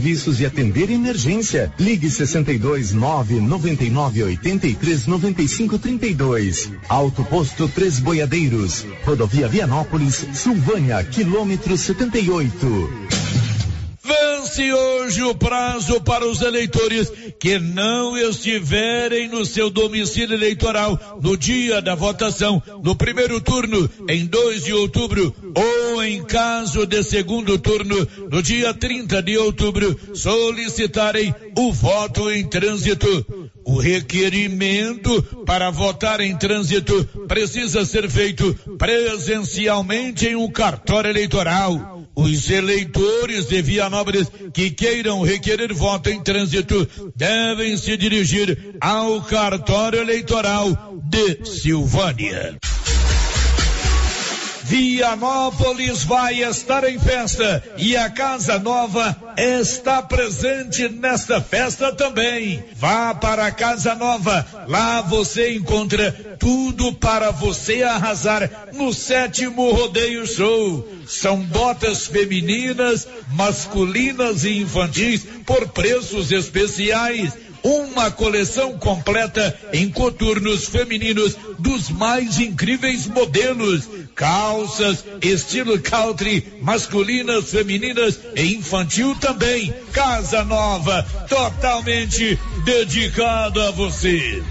Serviços e atender emergência. Ligue 62 9 99 83 95 32. Alto Posto Três Boiadeiros. Rodovia Vianópolis, Silvânia, quilômetro 78. Vence hoje o prazo para os eleitores que não estiverem no seu domicílio eleitoral no dia da votação, no primeiro turno, em 2 de outubro, ou em caso de segundo turno, no dia 30 de outubro, solicitarem o voto em trânsito. O requerimento para votar em trânsito precisa ser feito presencialmente em um cartório eleitoral. Os eleitores de Vianópolis que queiram requerer voto em trânsito devem se dirigir ao cartório eleitoral de Silvânia. Vianópolis vai estar em festa e a Casa Nova está presente nesta festa também. Vá para a Casa Nova, lá você encontra tudo para você arrasar no sétimo rodeio show. São botas femininas, masculinas e infantis por preços especiais uma coleção completa em coturnos femininos dos mais incríveis modelos. Calças, estilo country, masculinas, femininas e infantil também. Casa nova, totalmente dedicada a você.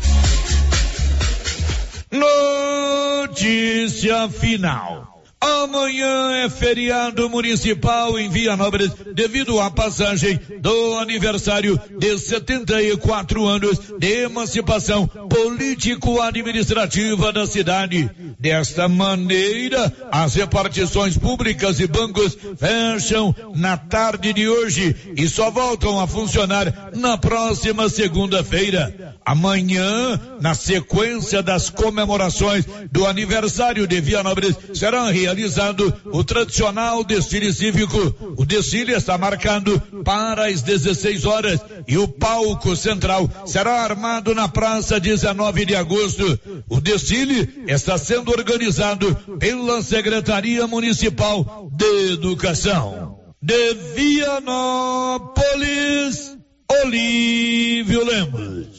Notícia final. Amanhã é feriado municipal em Vianópolis devido à passagem do aniversário de 74 anos de emancipação político-administrativa da cidade. Desta maneira, as repartições públicas e bancos fecham na tarde de hoje e só voltam a funcionar na próxima segunda-feira. Amanhã, na sequência das comemorações do aniversário de Vianópolis, será realizado o tradicional desfile cívico. O desfile está marcado para as 16 horas e o palco central será armado na praça 19 de agosto. O desfile está sendo organizado pela Secretaria Municipal de Educação. De Vianópolis, Olívio Lemos.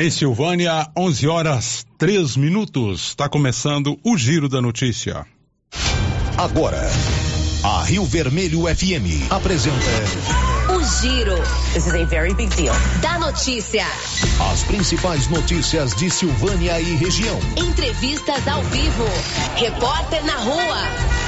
Em Silvânia, 11 horas 3 minutos. Está começando o Giro da Notícia. Agora, a Rio Vermelho FM apresenta. O Giro. This is a very big deal. Da notícia. As principais notícias de Silvânia e região. Entrevistas ao vivo. Repórter na rua.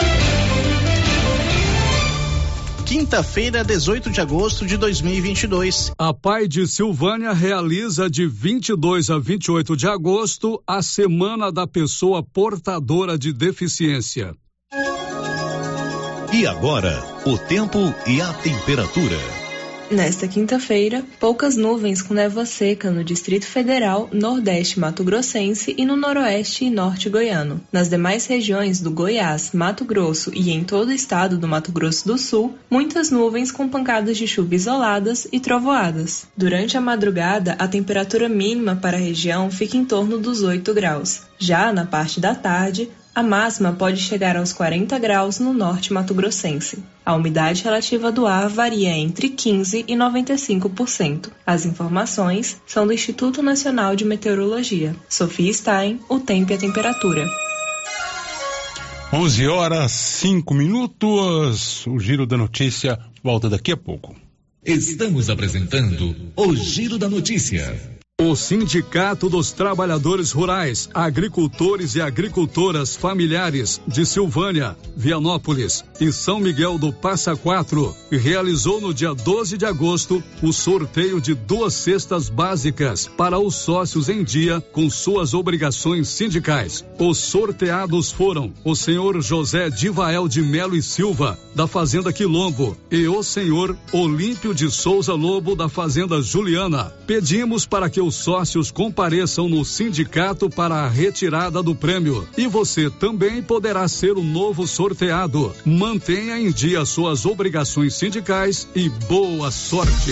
Quinta-feira, 18 de agosto de 2022. A Pai de Silvânia realiza de 22 a 28 de agosto a Semana da Pessoa Portadora de Deficiência. E agora, o tempo e a temperatura. Nesta quinta-feira, poucas nuvens com névoa seca no Distrito Federal, Nordeste Mato Grossense e no Noroeste e Norte Goiano. Nas demais regiões do Goiás, Mato Grosso e em todo o estado do Mato Grosso do Sul, muitas nuvens com pancadas de chuva isoladas e trovoadas. Durante a madrugada, a temperatura mínima para a região fica em torno dos 8 graus. Já na parte da tarde, A máxima pode chegar aos 40 graus no norte mato-grossense. A umidade relativa do ar varia entre 15% e 95%. As informações são do Instituto Nacional de Meteorologia. Sofia Stein, o tempo e a temperatura. 11 horas 5 minutos. O Giro da Notícia volta daqui a pouco. Estamos apresentando o Giro da Notícia. O Sindicato dos Trabalhadores Rurais, Agricultores e Agricultoras Familiares de Silvânia, Vianópolis e São Miguel do Passa Quatro realizou no dia 12 de agosto o sorteio de duas cestas básicas para os sócios em dia com suas obrigações sindicais. Os sorteados foram o senhor José Divael de Melo e Silva, da Fazenda Quilombo, e o senhor Olímpio de Souza Lobo, da Fazenda Juliana. Pedimos para que os sócios compareçam no sindicato para a retirada do prêmio. E você também poderá ser o novo sorteado. Mantenha em dia suas obrigações sindicais e boa sorte.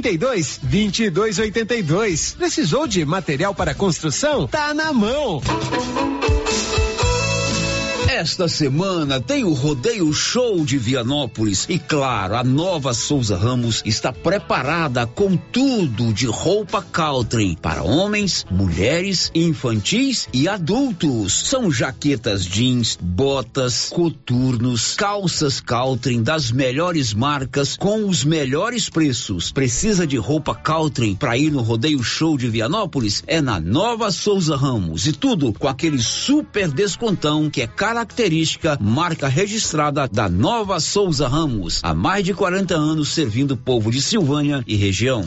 32 22 82. Precisou de material para construção? Tá na mão. Esta semana tem o Rodeio Show de Vianópolis e claro, a nova Souza Ramos está preparada com tudo de roupa Caltrim para homens, mulheres, infantis e adultos. São jaquetas jeans, botas, coturnos, calças Caltrim das melhores marcas com os melhores preços. Precisa de roupa Caltrim para ir no Rodeio Show de Vianópolis? É na Nova Souza Ramos e tudo com aquele super descontão que é característico característica, marca registrada da Nova Souza Ramos, há mais de 40 anos servindo o povo de Silvânia e região.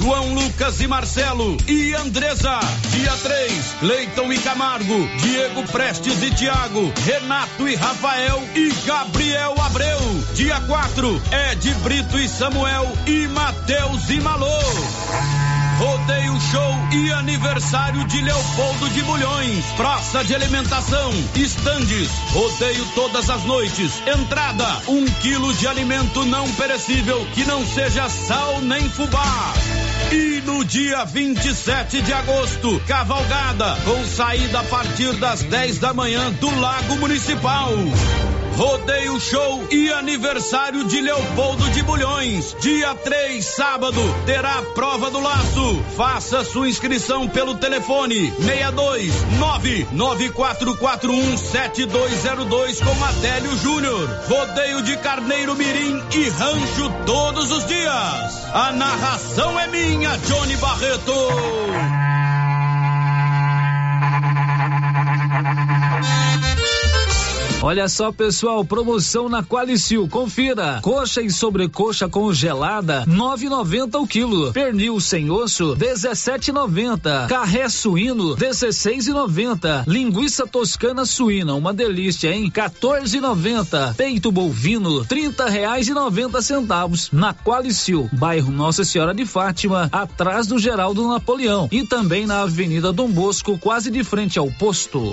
João Lucas e Marcelo e Andresa. Dia 3, Leiton e Camargo, Diego Prestes e Tiago, Renato e Rafael e Gabriel Abreu. Dia 4, Ed Brito e Samuel e Matheus e Malô. Rodeio Show e aniversário de Leopoldo de Bulhões. Praça de alimentação, estandes, rodeio todas as noites. Entrada, um quilo de alimento não perecível que não seja sal nem fubá. E no dia 27 de agosto, cavalgada com saída a partir das 10 da manhã do Lago Municipal. Rodeio Show e aniversário de Leopoldo de Bulhões. Dia 3, sábado, terá prova do laço. Faça sua inscrição pelo telefone 62 994417202 com Adélio Júnior. Rodeio de Carneiro Mirim e Rancho todos os dias. A narração é minha, Johnny Barreto. Olha só, pessoal, promoção na Qualicil. Confira. Coxa e sobrecoxa congelada, 9,90 o quilo. Pernil sem osso, 17,90. Carré suíno, 16,90. Linguiça toscana suína, uma delícia, hein? 14,90. Peito bovino, 30 reais e 90 centavos. Na Qualicil, bairro Nossa Senhora de Fátima, atrás do Geraldo Napoleão. E também na Avenida Dom Bosco, quase de frente ao posto.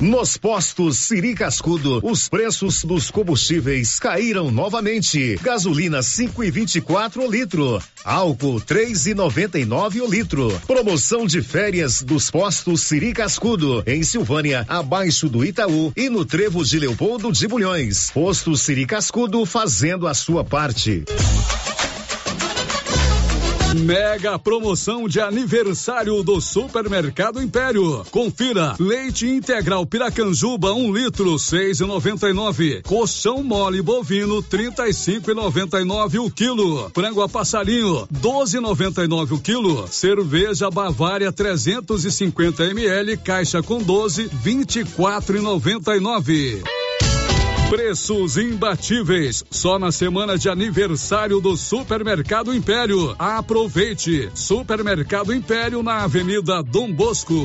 Nos postos Siri Cascudo, os preços dos combustíveis caíram novamente. Gasolina 5 e 24 o litro, álcool 3 e 99 o litro. Promoção de férias dos postos Siri Cascudo em Silvânia, abaixo do Itaú e no Trevo de Leopoldo de Bulhões. Posto Siri Cascudo fazendo a sua parte. Mega promoção de aniversário do Supermercado Império. Confira: leite integral Piracanjuba 1 um litro 6,99, colchão mole bovino 35,99 o quilo, frango a passarinho 12,99 o quilo, cerveja Bavária 350 ml caixa com 12 24,99. Preços imbatíveis. Só na semana de aniversário do Supermercado Império. Aproveite. Supermercado Império na Avenida Dom Bosco.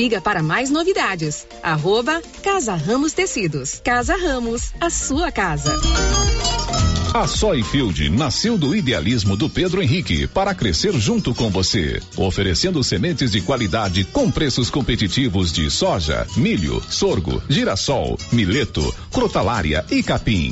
Siga para mais novidades. Arroba Casa Ramos Tecidos. Casa Ramos, a sua casa. A Soyfield nasceu do idealismo do Pedro Henrique para crescer junto com você, oferecendo sementes de qualidade com preços competitivos de soja, milho, sorgo, girassol, mileto, crotalária e capim.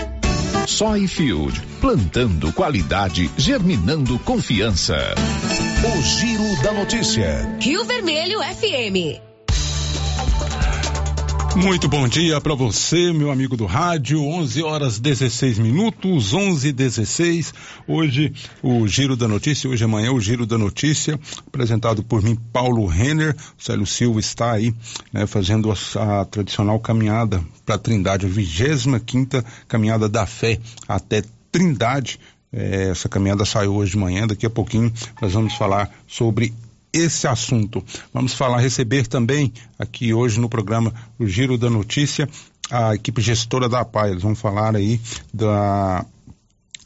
Soyfield, plantando qualidade, germinando confiança. O Giro da Notícia. Rio Vermelho FM. Muito bom dia para você, meu amigo do rádio. 11 horas 16 minutos, 11 16. Hoje o Giro da Notícia, hoje amanhã o Giro da Notícia, apresentado por mim, Paulo Renner. O Célio Silva está aí, né, fazendo a, a tradicional caminhada para Trindade, a 25 caminhada da fé até Trindade. É, essa caminhada saiu hoje de manhã, daqui a pouquinho nós vamos falar sobre esse assunto. Vamos falar, receber também aqui hoje no programa o Giro da Notícia a equipe gestora da APAI. Eles vão falar aí da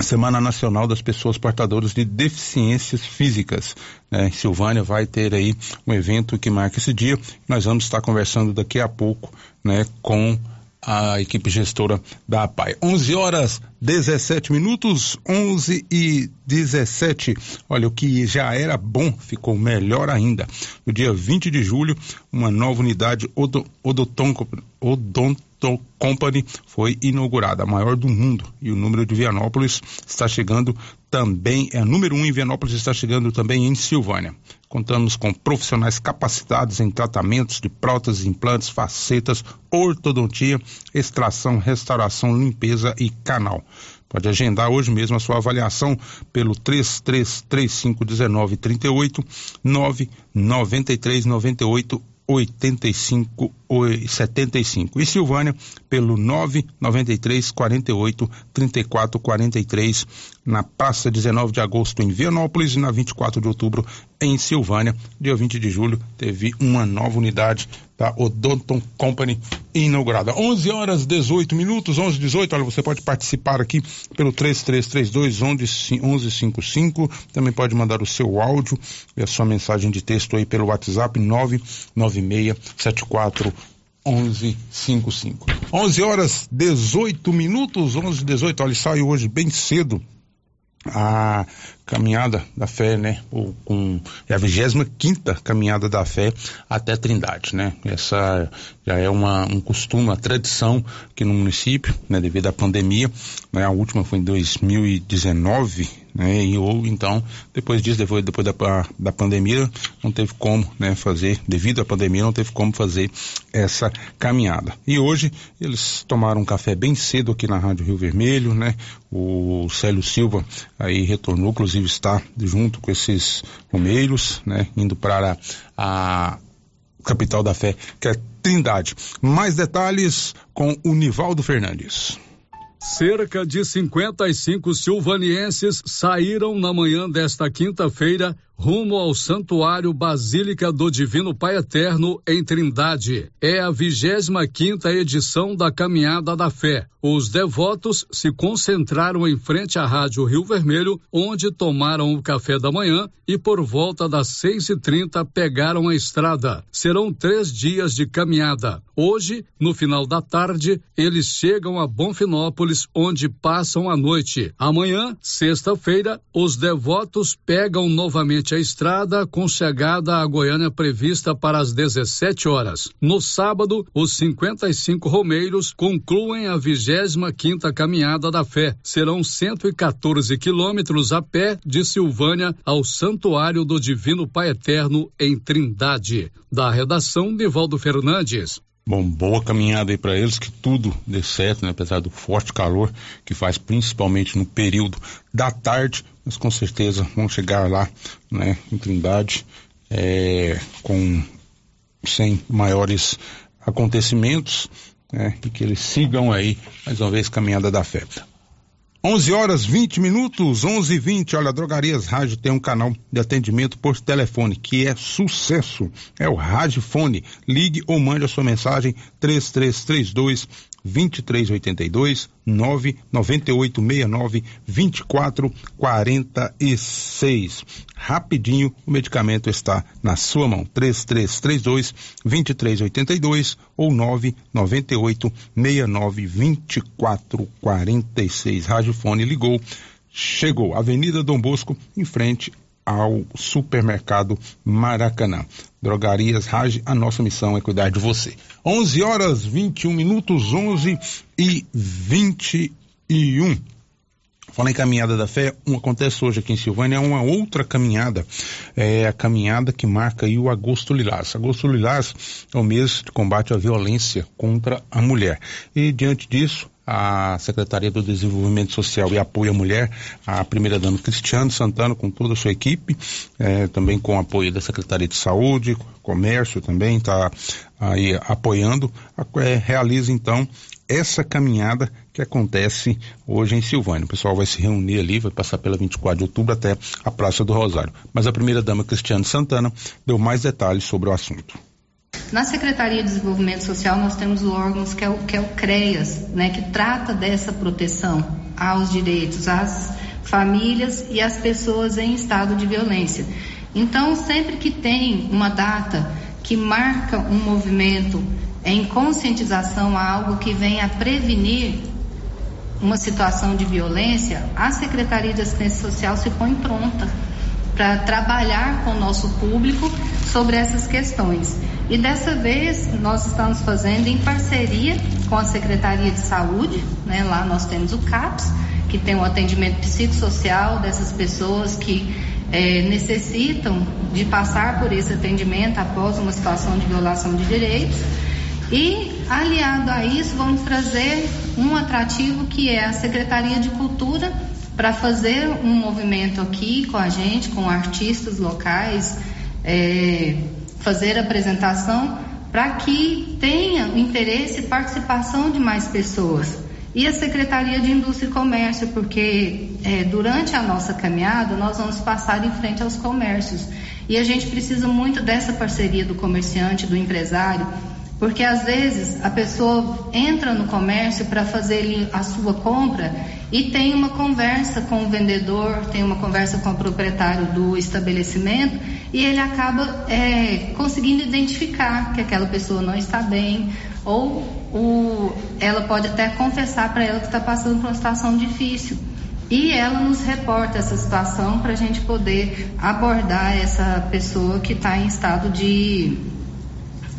Semana Nacional das Pessoas Portadoras de Deficiências Físicas. Né? Silvânia vai ter aí um evento que marca esse dia. Nós vamos estar conversando daqui a pouco né, com a equipe gestora da APAI. 11 horas 17 minutos, 11 e 17. Olha, o que já era bom ficou melhor ainda. No dia 20 de julho, uma nova unidade Odonton, Odonto Company foi inaugurada, a maior do mundo. E o número de Vianópolis está chegando também, é número um em Vianópolis, está chegando também em Silvânia. Contamos com profissionais capacitados em tratamentos de próteses, implantes, facetas, ortodontia, extração, restauração, limpeza e canal. Pode agendar hoje mesmo a sua avaliação pelo 33351938 99398 85 75 e Silvânia pelo 993 48 34 43 na praça 19 de agosto em Vianópolis e na 24 de outubro em Silvânia. Dia 20 de julho teve uma nova unidade da Odonton Company inaugurada. 11 horas 18 minutos, 11 18. Olha, você pode participar aqui pelo 3332 1155. Também pode mandar o seu áudio e a sua mensagem de texto aí pelo WhatsApp 99674 1155. 11 horas 18 minutos, 11 18. Olha, saiu hoje bem cedo a caminhada da fé, né? Ou com é a 25 quinta caminhada da fé até Trindade, né? Essa já é uma, um costume, uma tradição aqui no município, né? Devido à pandemia, né? A última foi em 2019, né? E ou então depois disso, depois, depois da, da pandemia, não teve como, né? Fazer, devido à pandemia, não teve como fazer essa caminhada. E hoje eles tomaram um café bem cedo aqui na Rádio Rio Vermelho, né? O Célio Silva aí retornou, inclusive inclusive está junto com esses romeiros, né, indo para a capital da fé, que é Trindade. Mais detalhes com o Nivaldo Fernandes. Cerca de 55 silvanienses saíram na manhã desta quinta-feira rumo ao Santuário Basílica do Divino Pai Eterno em Trindade. É a 25 quinta edição da Caminhada da Fé. Os devotos se concentraram em frente à Rádio Rio Vermelho, onde tomaram o café da manhã e por volta das seis e trinta pegaram a estrada. Serão três dias de caminhada. Hoje, no final da tarde, eles chegam a Bonfinópolis, onde passam a noite. Amanhã, sexta-feira, os devotos pegam novamente a estrada com chegada a Goiânia prevista para as 17 horas. No sábado, os 55 romeiros concluem a 25 quinta caminhada da fé. Serão 114 quilômetros a pé de Silvânia ao Santuário do Divino Pai Eterno em Trindade. Da redação, Nivaldo Fernandes. Bom, boa caminhada aí para eles, que tudo dê certo, né? apesar do forte calor que faz principalmente no período da tarde, mas com certeza vão chegar lá, né, em Trindade, é, com sem maiores acontecimentos, né, e que eles sigam aí mais uma vez caminhada da fé. 11 horas 20 minutos, 11 e 20. Olha, Drogarias Rádio tem um canal de atendimento por telefone que é sucesso. É o Rádio Fone. Ligue ou mande a sua mensagem 3332 2382 99869 2446. Rapidinho, o medicamento está na sua mão. 3332 2382 ou 998 69 2446. Radiofone ligou, chegou. Avenida Dom Bosco, em frente ao supermercado Maracanã. Drogarias Rage, a nossa missão é cuidar de você. 11 horas 21 minutos, 11 e 21. Fala em caminhada da fé, um acontece hoje aqui em Silvânia, é uma outra caminhada, é a caminhada que marca aí o Agosto Lilás. Agosto Lilás é o mês de combate à violência contra a mulher. E diante disso, a Secretaria do Desenvolvimento Social e Apoio à Mulher, a primeira-dama Cristiano Santana, com toda a sua equipe, é, também com o apoio da Secretaria de Saúde, Comércio também está aí apoiando, é, realiza então essa caminhada que acontece hoje em Silvânia. O pessoal vai se reunir ali, vai passar pela 24 de outubro até a Praça do Rosário. Mas a primeira-dama Cristiano Santana deu mais detalhes sobre o assunto. Na Secretaria de Desenvolvimento Social, nós temos o órgão que é o, que é o CREAS, né, que trata dessa proteção aos direitos, às famílias e às pessoas em estado de violência. Então, sempre que tem uma data que marca um movimento em conscientização a algo que venha a prevenir uma situação de violência, a Secretaria de Assistência Social se põe pronta para trabalhar com o nosso público sobre essas questões. E dessa vez nós estamos fazendo em parceria com a Secretaria de Saúde, né? lá nós temos o CAPS, que tem o um atendimento psicossocial dessas pessoas que é, necessitam de passar por esse atendimento após uma situação de violação de direitos. E aliado a isso, vamos trazer um atrativo que é a Secretaria de Cultura para fazer um movimento aqui com a gente, com artistas locais. É, fazer a apresentação para que tenha interesse e participação de mais pessoas. E a Secretaria de Indústria e Comércio, porque é, durante a nossa caminhada nós vamos passar em frente aos comércios. E a gente precisa muito dessa parceria do comerciante, do empresário, porque às vezes a pessoa entra no comércio para fazer a sua compra e tem uma conversa com o vendedor, tem uma conversa com o proprietário do estabelecimento e ele acaba é, conseguindo identificar que aquela pessoa não está bem ou o, ela pode até confessar para ela que está passando por uma situação difícil. E ela nos reporta essa situação para a gente poder abordar essa pessoa que está em estado de,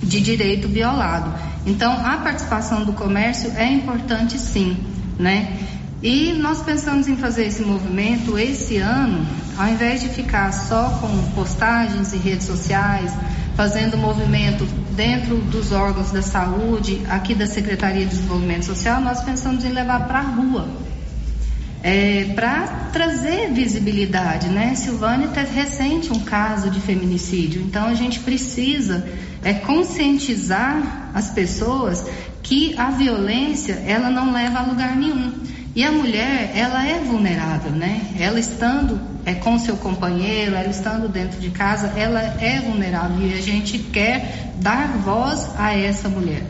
de direito violado. Então, a participação do comércio é importante sim, né? E nós pensamos em fazer esse movimento esse ano, ao invés de ficar só com postagens em redes sociais, fazendo movimento dentro dos órgãos da saúde, aqui da Secretaria de Desenvolvimento Social, nós pensamos em levar para a rua. É, para trazer visibilidade, né? Silvânia teve recente um caso de feminicídio, então a gente precisa é, conscientizar as pessoas que a violência ela não leva a lugar nenhum. E a mulher, ela é vulnerável, né? Ela estando é, com seu companheiro, ela estando dentro de casa, ela é vulnerável e a gente quer dar voz a essa mulher.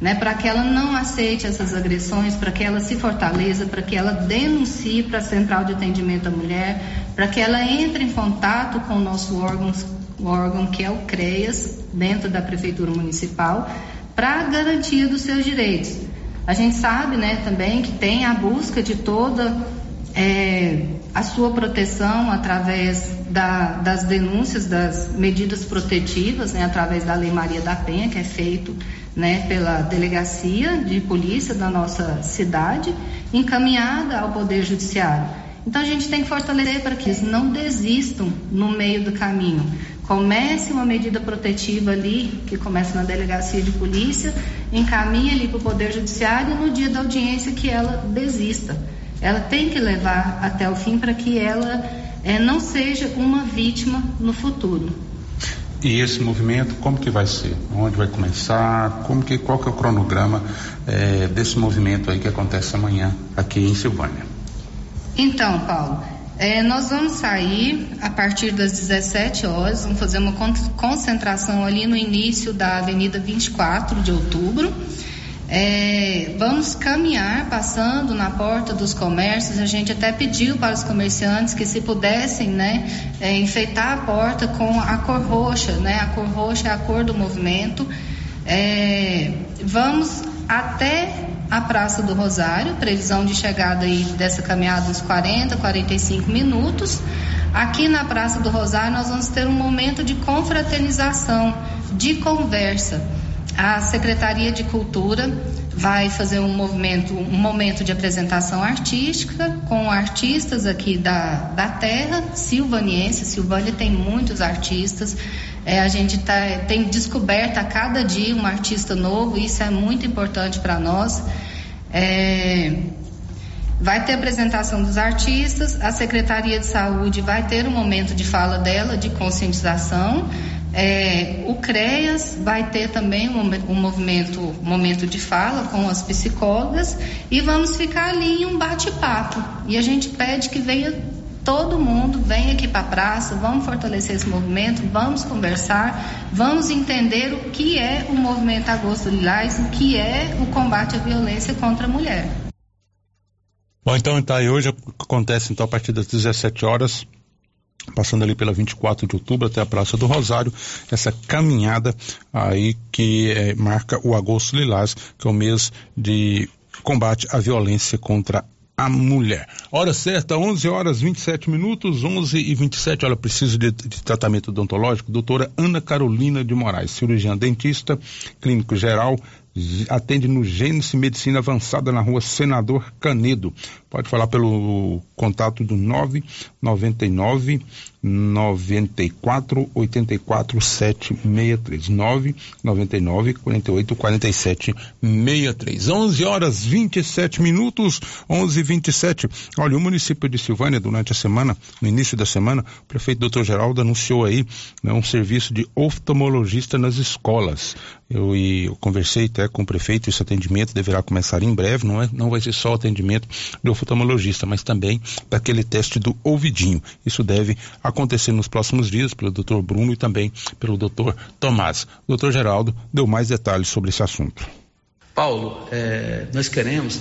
Né, para que ela não aceite essas agressões, para que ela se fortaleça, para que ela denuncie para a Central de Atendimento à Mulher, para que ela entre em contato com o nosso órgão, o órgão que é o CREAS, dentro da Prefeitura Municipal, para a garantia dos seus direitos. A gente sabe né, também que tem a busca de toda é, a sua proteção através da, das denúncias, das medidas protetivas, né, através da Lei Maria da Penha, que é feito né, pela delegacia de polícia da nossa cidade, encaminhada ao Poder Judiciário. Então a gente tem que fortalecer para que eles não desistam no meio do caminho. Comece uma medida protetiva ali, que começa na delegacia de polícia, encaminhe ali para o Poder Judiciário e no dia da audiência que ela desista. Ela tem que levar até o fim para que ela é, não seja uma vítima no futuro. E esse movimento, como que vai ser? Onde vai começar? Como que, qual que é o cronograma é, desse movimento aí que acontece amanhã aqui em Silvânia? Então, Paulo, é, nós vamos sair a partir das 17 horas, vamos fazer uma concentração ali no início da Avenida 24 de Outubro. É, vamos caminhar passando na porta dos comércios. A gente até pediu para os comerciantes que se pudessem, né, é, enfeitar a porta com a cor roxa, né? A cor roxa é a cor do movimento. É, vamos até a Praça do Rosário, previsão de chegada aí dessa caminhada uns 40, 45 minutos. Aqui na Praça do Rosário nós vamos ter um momento de confraternização, de conversa. A Secretaria de Cultura vai fazer um movimento, um momento de apresentação artística com artistas aqui da, da terra, silvaniense. Silvânia tem muitos artistas. É, a gente tá, tem descoberto a cada dia um artista novo, isso é muito importante para nós. É, vai ter apresentação dos artistas, a Secretaria de Saúde vai ter um momento de fala dela, de conscientização. É, o CREAS vai ter também um, um movimento, um momento de fala com as psicólogas e vamos ficar ali em um bate-papo. E a gente pede que venha todo mundo vem aqui para a praça, vamos fortalecer esse movimento, vamos conversar, vamos entender o que é o movimento Agosto Lilás, o que é o combate à violência contra a mulher. Bom, então tá aí hoje acontece então a partir das 17 horas, passando ali pela 24 de outubro até a Praça do Rosário, essa caminhada aí que é, marca o Agosto Lilás, que é o mês de combate à violência contra a mulher. Hora certa, 11 horas 27 minutos, 11 e 27. Olha, preciso de, de, tratamento odontológico. Doutora Ana Carolina de Moraes, cirurgiã dentista, clínico geral, atende no Gênesis Medicina Avançada na rua Senador Canedo. Pode falar pelo contato do 999 94 84 763 999 48 47 63 11 horas 27 minutos 11 e 27 olha o município de Silvânia durante a semana no início da semana o prefeito Dr. Geraldo anunciou aí né, um serviço de oftalmologista nas escolas. Eu, e, eu conversei até com o prefeito esse atendimento deverá começar em breve não é não vai ser só atendimento de oftalmologista mas também daquele teste do ouvidinho isso deve acontecer nos próximos dias pelo Dr. Bruno e também pelo Dr. Tomás. O Dr. Geraldo deu mais detalhes sobre esse assunto. Paulo, é, nós queremos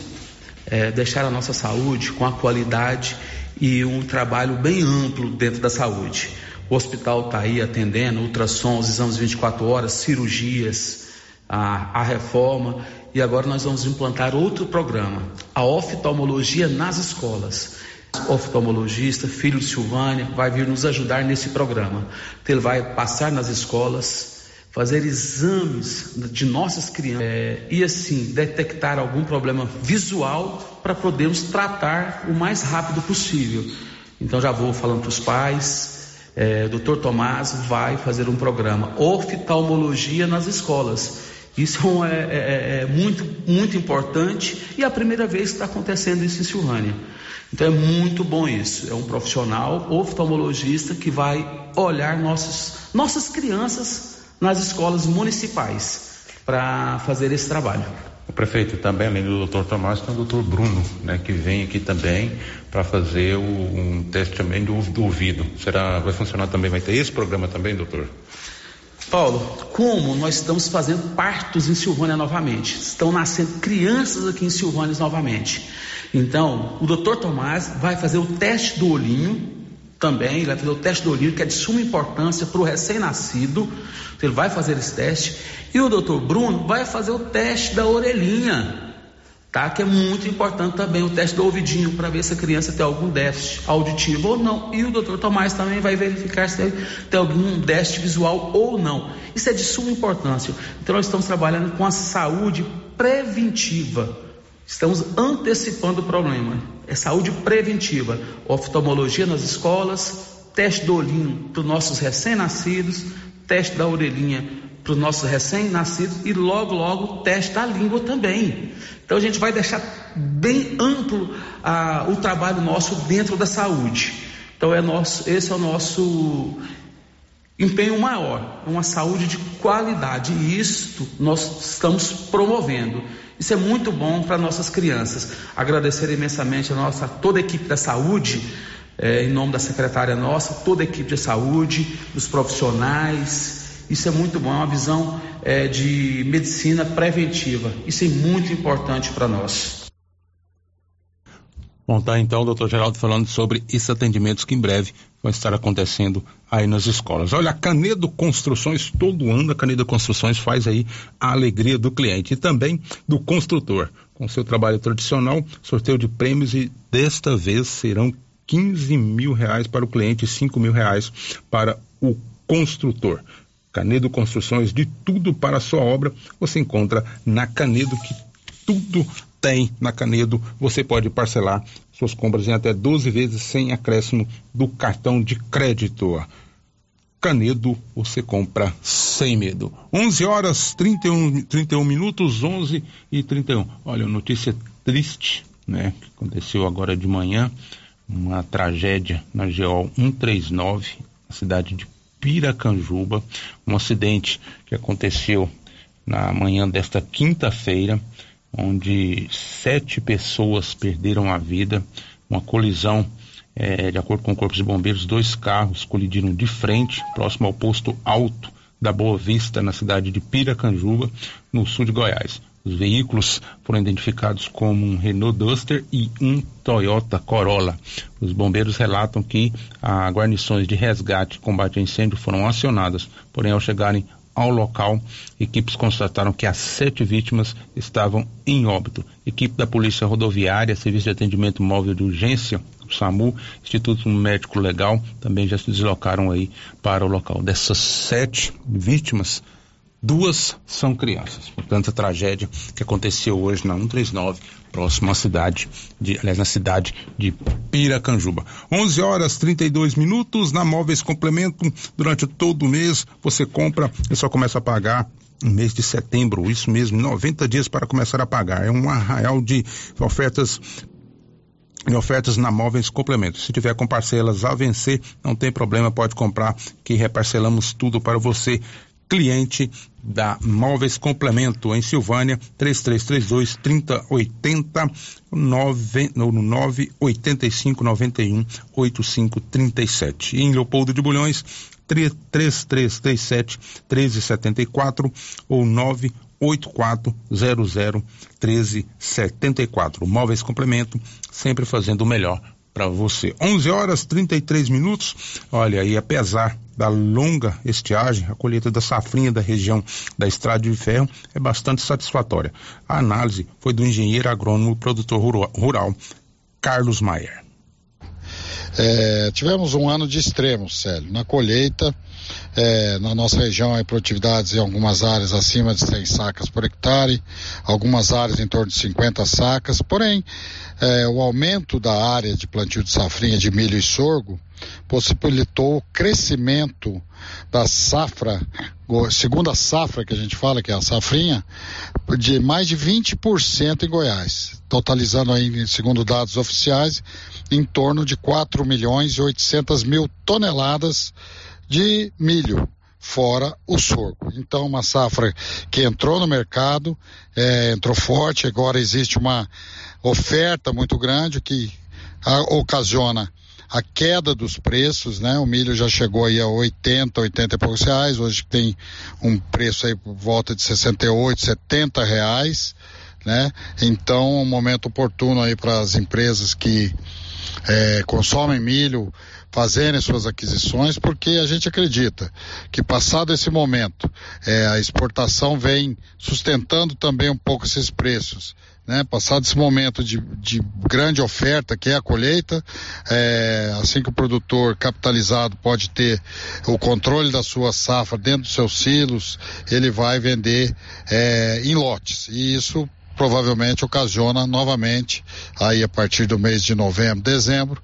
é, deixar a nossa saúde com a qualidade e um trabalho bem amplo dentro da saúde. O hospital está aí atendendo ultrassons, exames 24 horas, cirurgias, a, a reforma e agora nós vamos implantar outro programa, a oftalmologia nas escolas oftalmologista, filho de Silvânia, vai vir nos ajudar nesse programa. Ele vai passar nas escolas, fazer exames de nossas crianças é, e assim detectar algum problema visual para podermos tratar o mais rápido possível. Então já vou falando para os pais. É, Dr. Tomás vai fazer um programa oftalmologia nas escolas. Isso é, é, é, é muito, muito importante e é a primeira vez que está acontecendo isso em Silvânia. Então é muito bom isso. É um profissional oftalmologista que vai olhar nossos, nossas crianças nas escolas municipais para fazer esse trabalho. O prefeito também, além do doutor Tomás, tem o doutor Bruno, né, que vem aqui também para fazer o, um teste também do, do ouvido. Será, vai funcionar também, vai ter esse programa também, doutor? Paulo, como nós estamos fazendo partos em Silvânia novamente, estão nascendo crianças aqui em Silvânia novamente. Então, o doutor Tomás vai fazer o teste do olhinho também, ele vai fazer o teste do olhinho, que é de suma importância para o recém-nascido. Então, ele vai fazer esse teste. E o doutor Bruno vai fazer o teste da orelhinha, tá? Que é muito importante também, o teste do ouvidinho, para ver se a criança tem algum déficit auditivo ou não. E o doutor Tomás também vai verificar se tem, algum déficit visual ou não. Isso é de suma importância. Então, nós estamos trabalhando com a saúde preventiva. Estamos antecipando o problema. É saúde preventiva. Oftalmologia nas escolas, teste do olhinho para os nossos recém-nascidos, teste da orelhinha para os nossos recém-nascidos e logo, logo teste da língua também. Então a gente vai deixar bem amplo ah, o trabalho nosso dentro da saúde. Então é nosso, esse é o nosso empenho maior, uma saúde de qualidade. E isto nós estamos promovendo. Isso é muito bom para nossas crianças. Agradecer imensamente a nossa toda a equipe da saúde, é, em nome da secretária nossa, toda a equipe de saúde, dos profissionais. Isso é muito bom, é uma visão é, de medicina preventiva. Isso é muito importante para nós. Bom, tá então doutor Geraldo falando sobre esses atendimentos que em breve vão estar acontecendo aí nas escolas. Olha, a Canedo Construções, todo ano a Canedo Construções faz aí a alegria do cliente e também do construtor. Com seu trabalho tradicional, sorteio de prêmios e desta vez serão 15 mil reais para o cliente e 5 mil reais para o construtor. Canedo Construções, de tudo para a sua obra, você encontra na Canedo que tudo tem na Canedo. Você pode parcelar suas compras em até 12 vezes sem acréscimo do cartão de crédito. Canedo, você compra sem medo. 11 horas 31, 31 minutos, 11 e 31. Olha, notícia triste, né? Que aconteceu agora de manhã. Uma tragédia na GO 139, na cidade de Piracanjuba. Um acidente que aconteceu na manhã desta quinta-feira onde sete pessoas perderam a vida. Uma colisão, é, de acordo com o Corpo de Bombeiros, dois carros colidiram de frente, próximo ao posto alto da Boa Vista, na cidade de Piracanjuba, no sul de Goiás. Os veículos foram identificados como um Renault Duster e um Toyota Corolla. Os bombeiros relatam que as guarnições de resgate e combate a incêndio foram acionadas, porém ao chegarem ao local, equipes constataram que as sete vítimas estavam em óbito. Equipe da Polícia Rodoviária, Serviço de Atendimento Móvel de Urgência, o SAMU, Instituto Médico Legal, também já se deslocaram aí para o local. Dessas sete vítimas, duas são crianças. Portanto, a tragédia que aconteceu hoje na 139 próximo à cidade de, aliás, na cidade de Piracanjuba. 11 horas 32 minutos na Móveis Complemento. Durante todo o mês você compra e só começa a pagar no mês de setembro, isso mesmo, 90 dias para começar a pagar. É um arraial de ofertas e ofertas na Móveis Complemento. Se tiver com parcelas a vencer, não tem problema, pode comprar que reparcelamos tudo para você cliente da Móveis Complemento em Silvânia, 3332 3080 9, no 985 91 8537. E em Leopoldo de Bulhões, 3337 1374 ou 98400 1374. Móveis Complemento, sempre fazendo o melhor para você. 11 horas 33 minutos. Olha, e apesar da longa estiagem, a colheita da safrinha da região da Estrada de Ferro é bastante satisfatória. A análise foi do engenheiro agrônomo produtor rural, Carlos Maier. É, tivemos um ano de extremos, Célio. Na colheita, é, na nossa região, há produtividades em algumas áreas acima de 100 sacas por hectare, algumas áreas em torno de 50 sacas. Porém, é, o aumento da área de plantio de safrinha de milho e sorgo possibilitou o crescimento da safra, segunda safra que a gente fala, que é a safrinha, de mais de 20% em Goiás, totalizando aí, segundo dados oficiais, em torno de 4 milhões e 800 mil toneladas de milho, fora o sorgo. Então, uma safra que entrou no mercado, é, entrou forte, agora existe uma oferta muito grande que a, ocasiona a queda dos preços, né? O milho já chegou aí a 80, 80 e poucos reais, hoje tem um preço aí por volta de 68, 70 reais, né? Então, um momento oportuno aí para as empresas que é, consomem milho fazerem suas aquisições, porque a gente acredita que passado esse momento, é, a exportação vem sustentando também um pouco esses preços. Né? Passado esse momento de, de grande oferta, que é a colheita, é, assim que o produtor capitalizado pode ter o controle da sua safra dentro dos seus silos, ele vai vender é, em lotes. E isso provavelmente ocasiona novamente, aí a partir do mês de novembro, dezembro,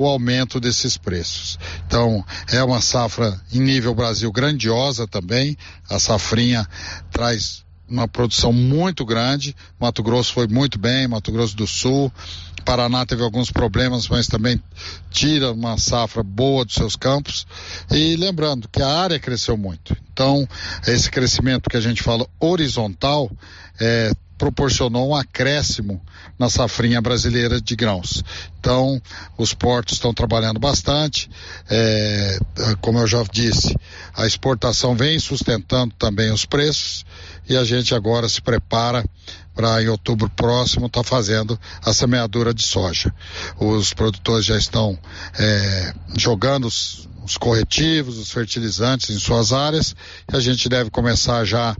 o aumento desses preços. Então, é uma safra em nível Brasil grandiosa também. A safrinha traz uma produção muito grande. Mato Grosso foi muito bem, Mato Grosso do Sul. Paraná teve alguns problemas, mas também tira uma safra boa dos seus campos. E lembrando que a área cresceu muito. Então, esse crescimento que a gente fala horizontal é, proporcionou um acréscimo na safrinha brasileira de grãos. Então, os portos estão trabalhando bastante. É, como eu já disse, a exportação vem sustentando também os preços e a gente agora se prepara para em outubro próximo estar tá fazendo a semeadura de soja. Os produtores já estão é, jogando os, os corretivos, os fertilizantes em suas áreas e a gente deve começar já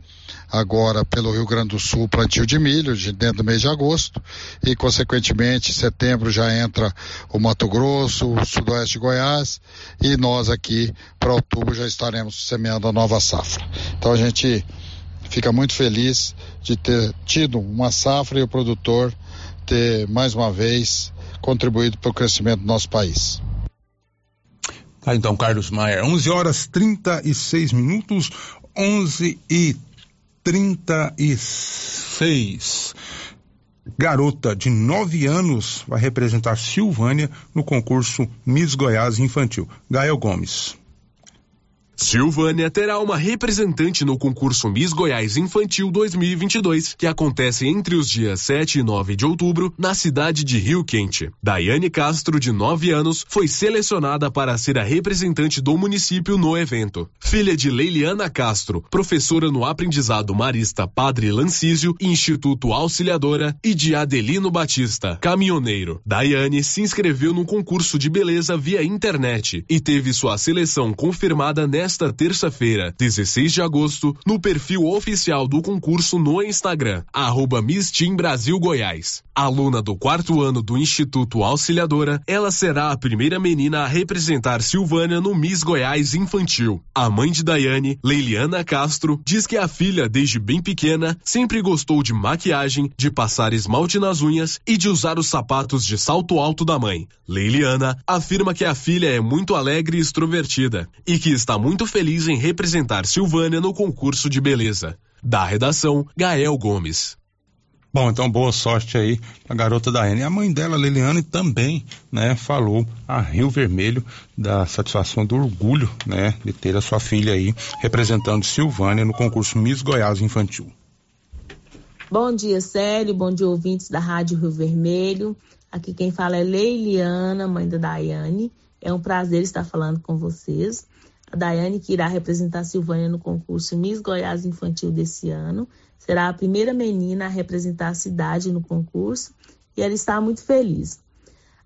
agora pelo Rio Grande do Sul plantio de milho de dentro do mês de agosto e consequentemente setembro já entra o Mato Grosso, o sudoeste de Goiás e nós aqui para outubro já estaremos semeando a nova safra. Então a gente fica muito feliz de ter tido uma safra e o produtor ter mais uma vez contribuído para o crescimento do nosso país. Tá, então, Carlos Maia, 11 horas 36 minutos, 11 e 36. Garota de 9 anos vai representar Silvânia no concurso Miss Goiás Infantil. Gael Gomes. Silvânia terá uma representante no concurso Miss Goiás Infantil 2022, que acontece entre os dias 7 e 9 de outubro, na cidade de Rio Quente. Daiane Castro, de 9 anos, foi selecionada para ser a representante do município no evento. Filha de Leiliana Castro, professora no aprendizado marista Padre Lancísio, Instituto Auxiliadora, e de Adelino Batista, caminhoneiro. Daiane se inscreveu no concurso de beleza via internet e teve sua seleção confirmada nesta nesta terça-feira, 16 de agosto, no perfil oficial do concurso no Instagram, arroba Miss Team Brasil Goiás. Aluna do quarto ano do Instituto Auxiliadora, ela será a primeira menina a representar Silvânia no Miss Goiás Infantil. A mãe de Daiane, Leiliana Castro, diz que a filha, desde bem pequena, sempre gostou de maquiagem, de passar esmalte nas unhas e de usar os sapatos de salto alto da mãe. Leiliana afirma que a filha é muito alegre e extrovertida e que está muito muito feliz em representar Silvânia no concurso de beleza. Da redação, Gael Gomes. Bom, então boa sorte aí a garota da N. A mãe dela, Liliane, também, né, falou a Rio Vermelho da satisfação do orgulho, né, de ter a sua filha aí representando Silvânia no concurso Miss Goiás Infantil. Bom dia, Célio, bom dia, ouvintes da Rádio Rio Vermelho. Aqui quem fala é Leiliana, mãe da Daiane. É um prazer estar falando com vocês Daiane, que irá representar a Silvânia no concurso Miss Goiás Infantil desse ano, será a primeira menina a representar a cidade no concurso e ela está muito feliz.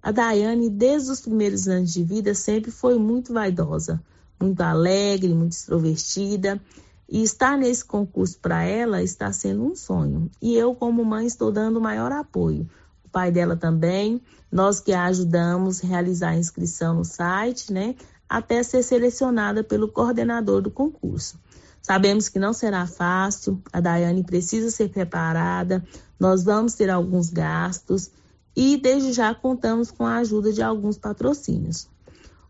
A Daiane, desde os primeiros anos de vida, sempre foi muito vaidosa, muito alegre, muito extrovertida. E estar nesse concurso para ela está sendo um sonho. E eu, como mãe, estou dando o maior apoio. O pai dela também, nós que a ajudamos a realizar a inscrição no site, né? Até ser selecionada pelo coordenador do concurso. Sabemos que não será fácil, a Daiane precisa ser preparada, nós vamos ter alguns gastos e desde já contamos com a ajuda de alguns patrocínios.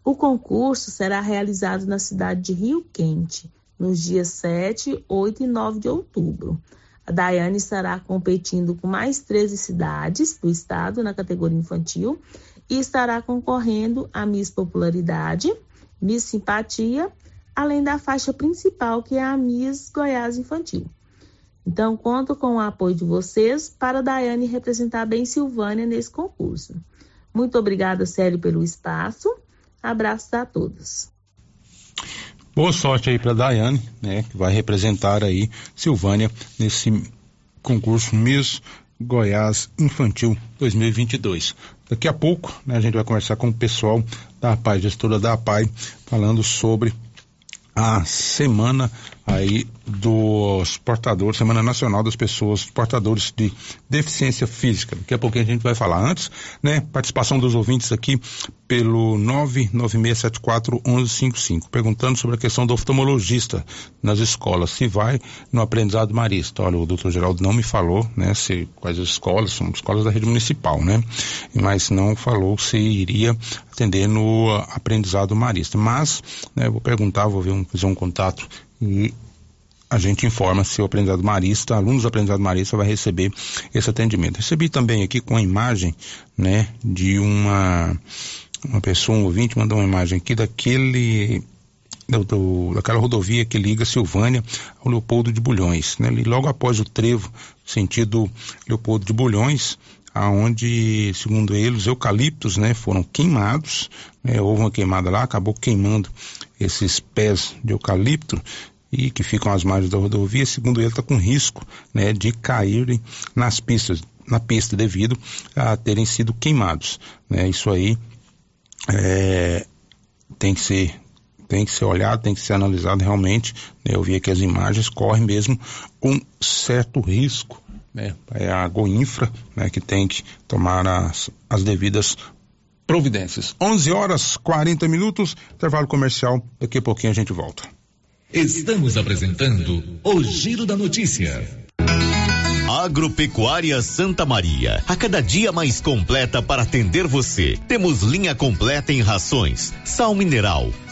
O concurso será realizado na cidade de Rio Quente, nos dias 7, 8 e 9 de outubro. A Daiane estará competindo com mais 13 cidades do estado na categoria infantil e estará concorrendo a Miss Popularidade, Miss Simpatia, além da faixa principal, que é a Miss Goiás Infantil. Então, conto com o apoio de vocês para a Daiane representar bem Silvânia nesse concurso. Muito obrigada, Célio, pelo espaço. Abraços a todos. Boa sorte aí para a Daiane, né, que vai representar aí Silvânia nesse concurso Miss Goiás Infantil 2022. Daqui a pouco, né, a gente vai conversar com o pessoal da APAI, gestora da APAI, falando sobre a semana aí dos portadores, Semana Nacional das Pessoas Portadores de Deficiência Física. Daqui a pouquinho a gente vai falar. Antes, né, participação dos ouvintes aqui pelo 996741155, perguntando sobre a questão do oftalmologista nas escolas, se vai no aprendizado marista. Olha, o doutor Geraldo não me falou, né, se quais as escolas, são escolas da rede municipal, né, mas não falou se iria atender no aprendizado marista. Mas, né, vou perguntar, vou ver um, fazer um contato e a gente informa se o aprendizado marista, alunos do aprendizado marista vai receber esse atendimento. Recebi também aqui com a imagem, né, de uma uma pessoa, um ouvinte, mandou uma imagem aqui daquele do, daquela rodovia que liga Silvânia ao Leopoldo de Bulhões, né? Ali logo após o trevo, sentido Leopoldo de Bulhões, aonde, segundo eles, os eucaliptos, né, foram queimados, né? Houve uma queimada lá, acabou queimando esses pés de eucalipto e que ficam às margens da rodovia, segundo ele, está com risco né, de caírem nas pistas, na pista devido a terem sido queimados. Né? Isso aí é, tem que ser tem que ser olhado, tem que ser analisado realmente. Né? Eu vi aqui as imagens, corre mesmo um certo risco. Né? É a Goinfra né, que tem que tomar as, as devidas providências. 11 horas 40 minutos, intervalo comercial. Daqui a pouquinho a gente volta. Estamos apresentando o Giro da Notícia. Agropecuária Santa Maria, a cada dia mais completa para atender você. Temos linha completa em rações, sal mineral,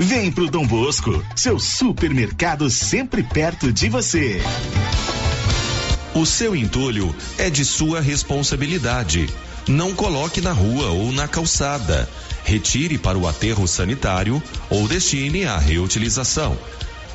Vem pro Dom Bosco, seu supermercado sempre perto de você. O seu entulho é de sua responsabilidade. Não coloque na rua ou na calçada. Retire para o aterro sanitário ou destine à reutilização.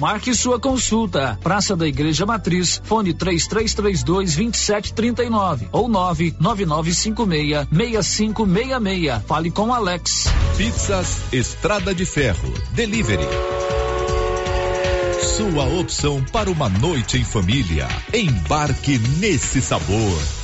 Marque sua consulta. Praça da Igreja Matriz, fone 3332 2739 ou 99956 6566. Fale com Alex. Pizzas Estrada de Ferro. Delivery. Sua opção para uma noite em família. Embarque nesse sabor.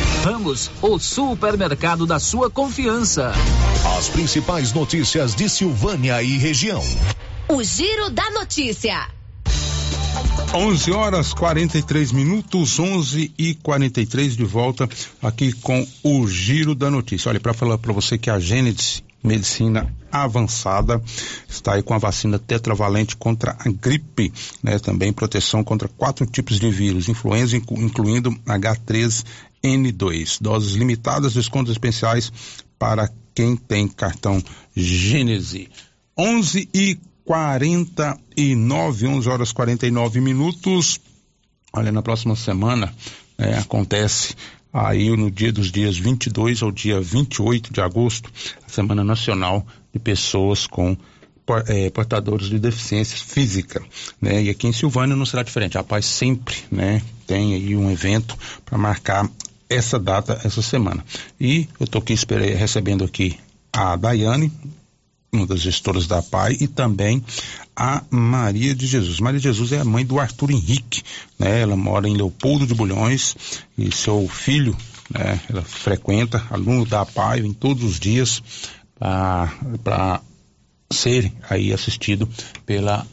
Ramos, o supermercado da sua confiança. As principais notícias de Silvânia e região. O Giro da Notícia. 11 horas 43 minutos, 11 e 43 de volta aqui com o Giro da Notícia. Olha, para falar para você que a Gênesis Medicina Avançada está aí com a vacina tetravalente contra a gripe, né? Também proteção contra quatro tipos de vírus, influenza, incluindo H3N2. Doses limitadas, descontos especiais para quem tem cartão Gênese. 11 e 49, 11 horas 49 minutos. Olha, na próxima semana é, acontece aí no dia dos dias 22 ao dia 28 de agosto, a Semana Nacional de Pessoas com é, portadores de deficiência física, né? E aqui em Silvânia não será diferente. A Paz sempre, né, tem aí um evento para marcar essa data essa semana. E eu estou aqui esperei, recebendo aqui a Daiane, uma das gestoras da PAI, e também a Maria de Jesus. Maria de Jesus é a mãe do Arthur Henrique, né? Ela mora em Leopoldo de Bulhões e seu filho, né? Ela frequenta, aluno da PAI, em todos os dias para ser aí assistido pela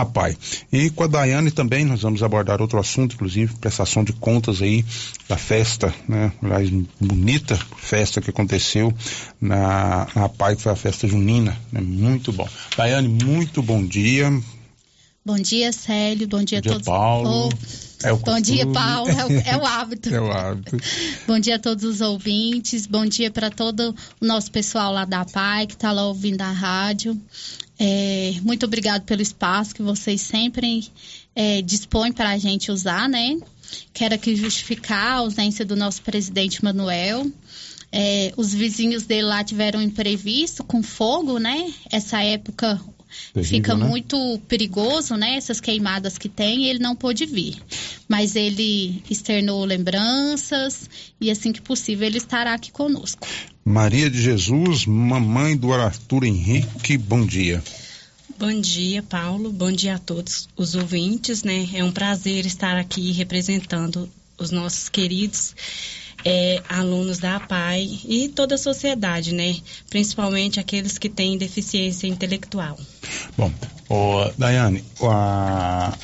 a pai. E com a Daiane também nós vamos abordar outro assunto, inclusive prestação de contas aí da festa, né? Aliás, bonita festa que aconteceu na, na pai, que foi a festa junina, né? Muito bom. Daiane, muito bom dia. Bom dia, Célio. Bom dia, bom dia a todos. Paulo. Oh, é o bom dia, Paulo. É o, é o hábito. é o hábito. bom dia a todos os ouvintes. Bom dia para todo o nosso pessoal lá da PAI que está lá ouvindo a rádio. É, muito obrigado pelo espaço que vocês sempre é, dispõem para a gente usar, né? Quero aqui justificar a ausência do nosso presidente Manuel. É, os vizinhos dele lá tiveram um imprevisto com fogo, né? Essa época Terrível, fica né? muito perigoso, né? Essas queimadas que tem, ele não pôde vir. Mas ele externou lembranças e assim que possível ele estará aqui conosco. Maria de Jesus, mamãe do Arthur Henrique, bom dia. Bom dia, Paulo. Bom dia a todos os ouvintes, né? É um prazer estar aqui representando os nossos queridos é, alunos da APAI e toda a sociedade, né? Principalmente aqueles que têm deficiência intelectual. Bom, oh, Daiane, a,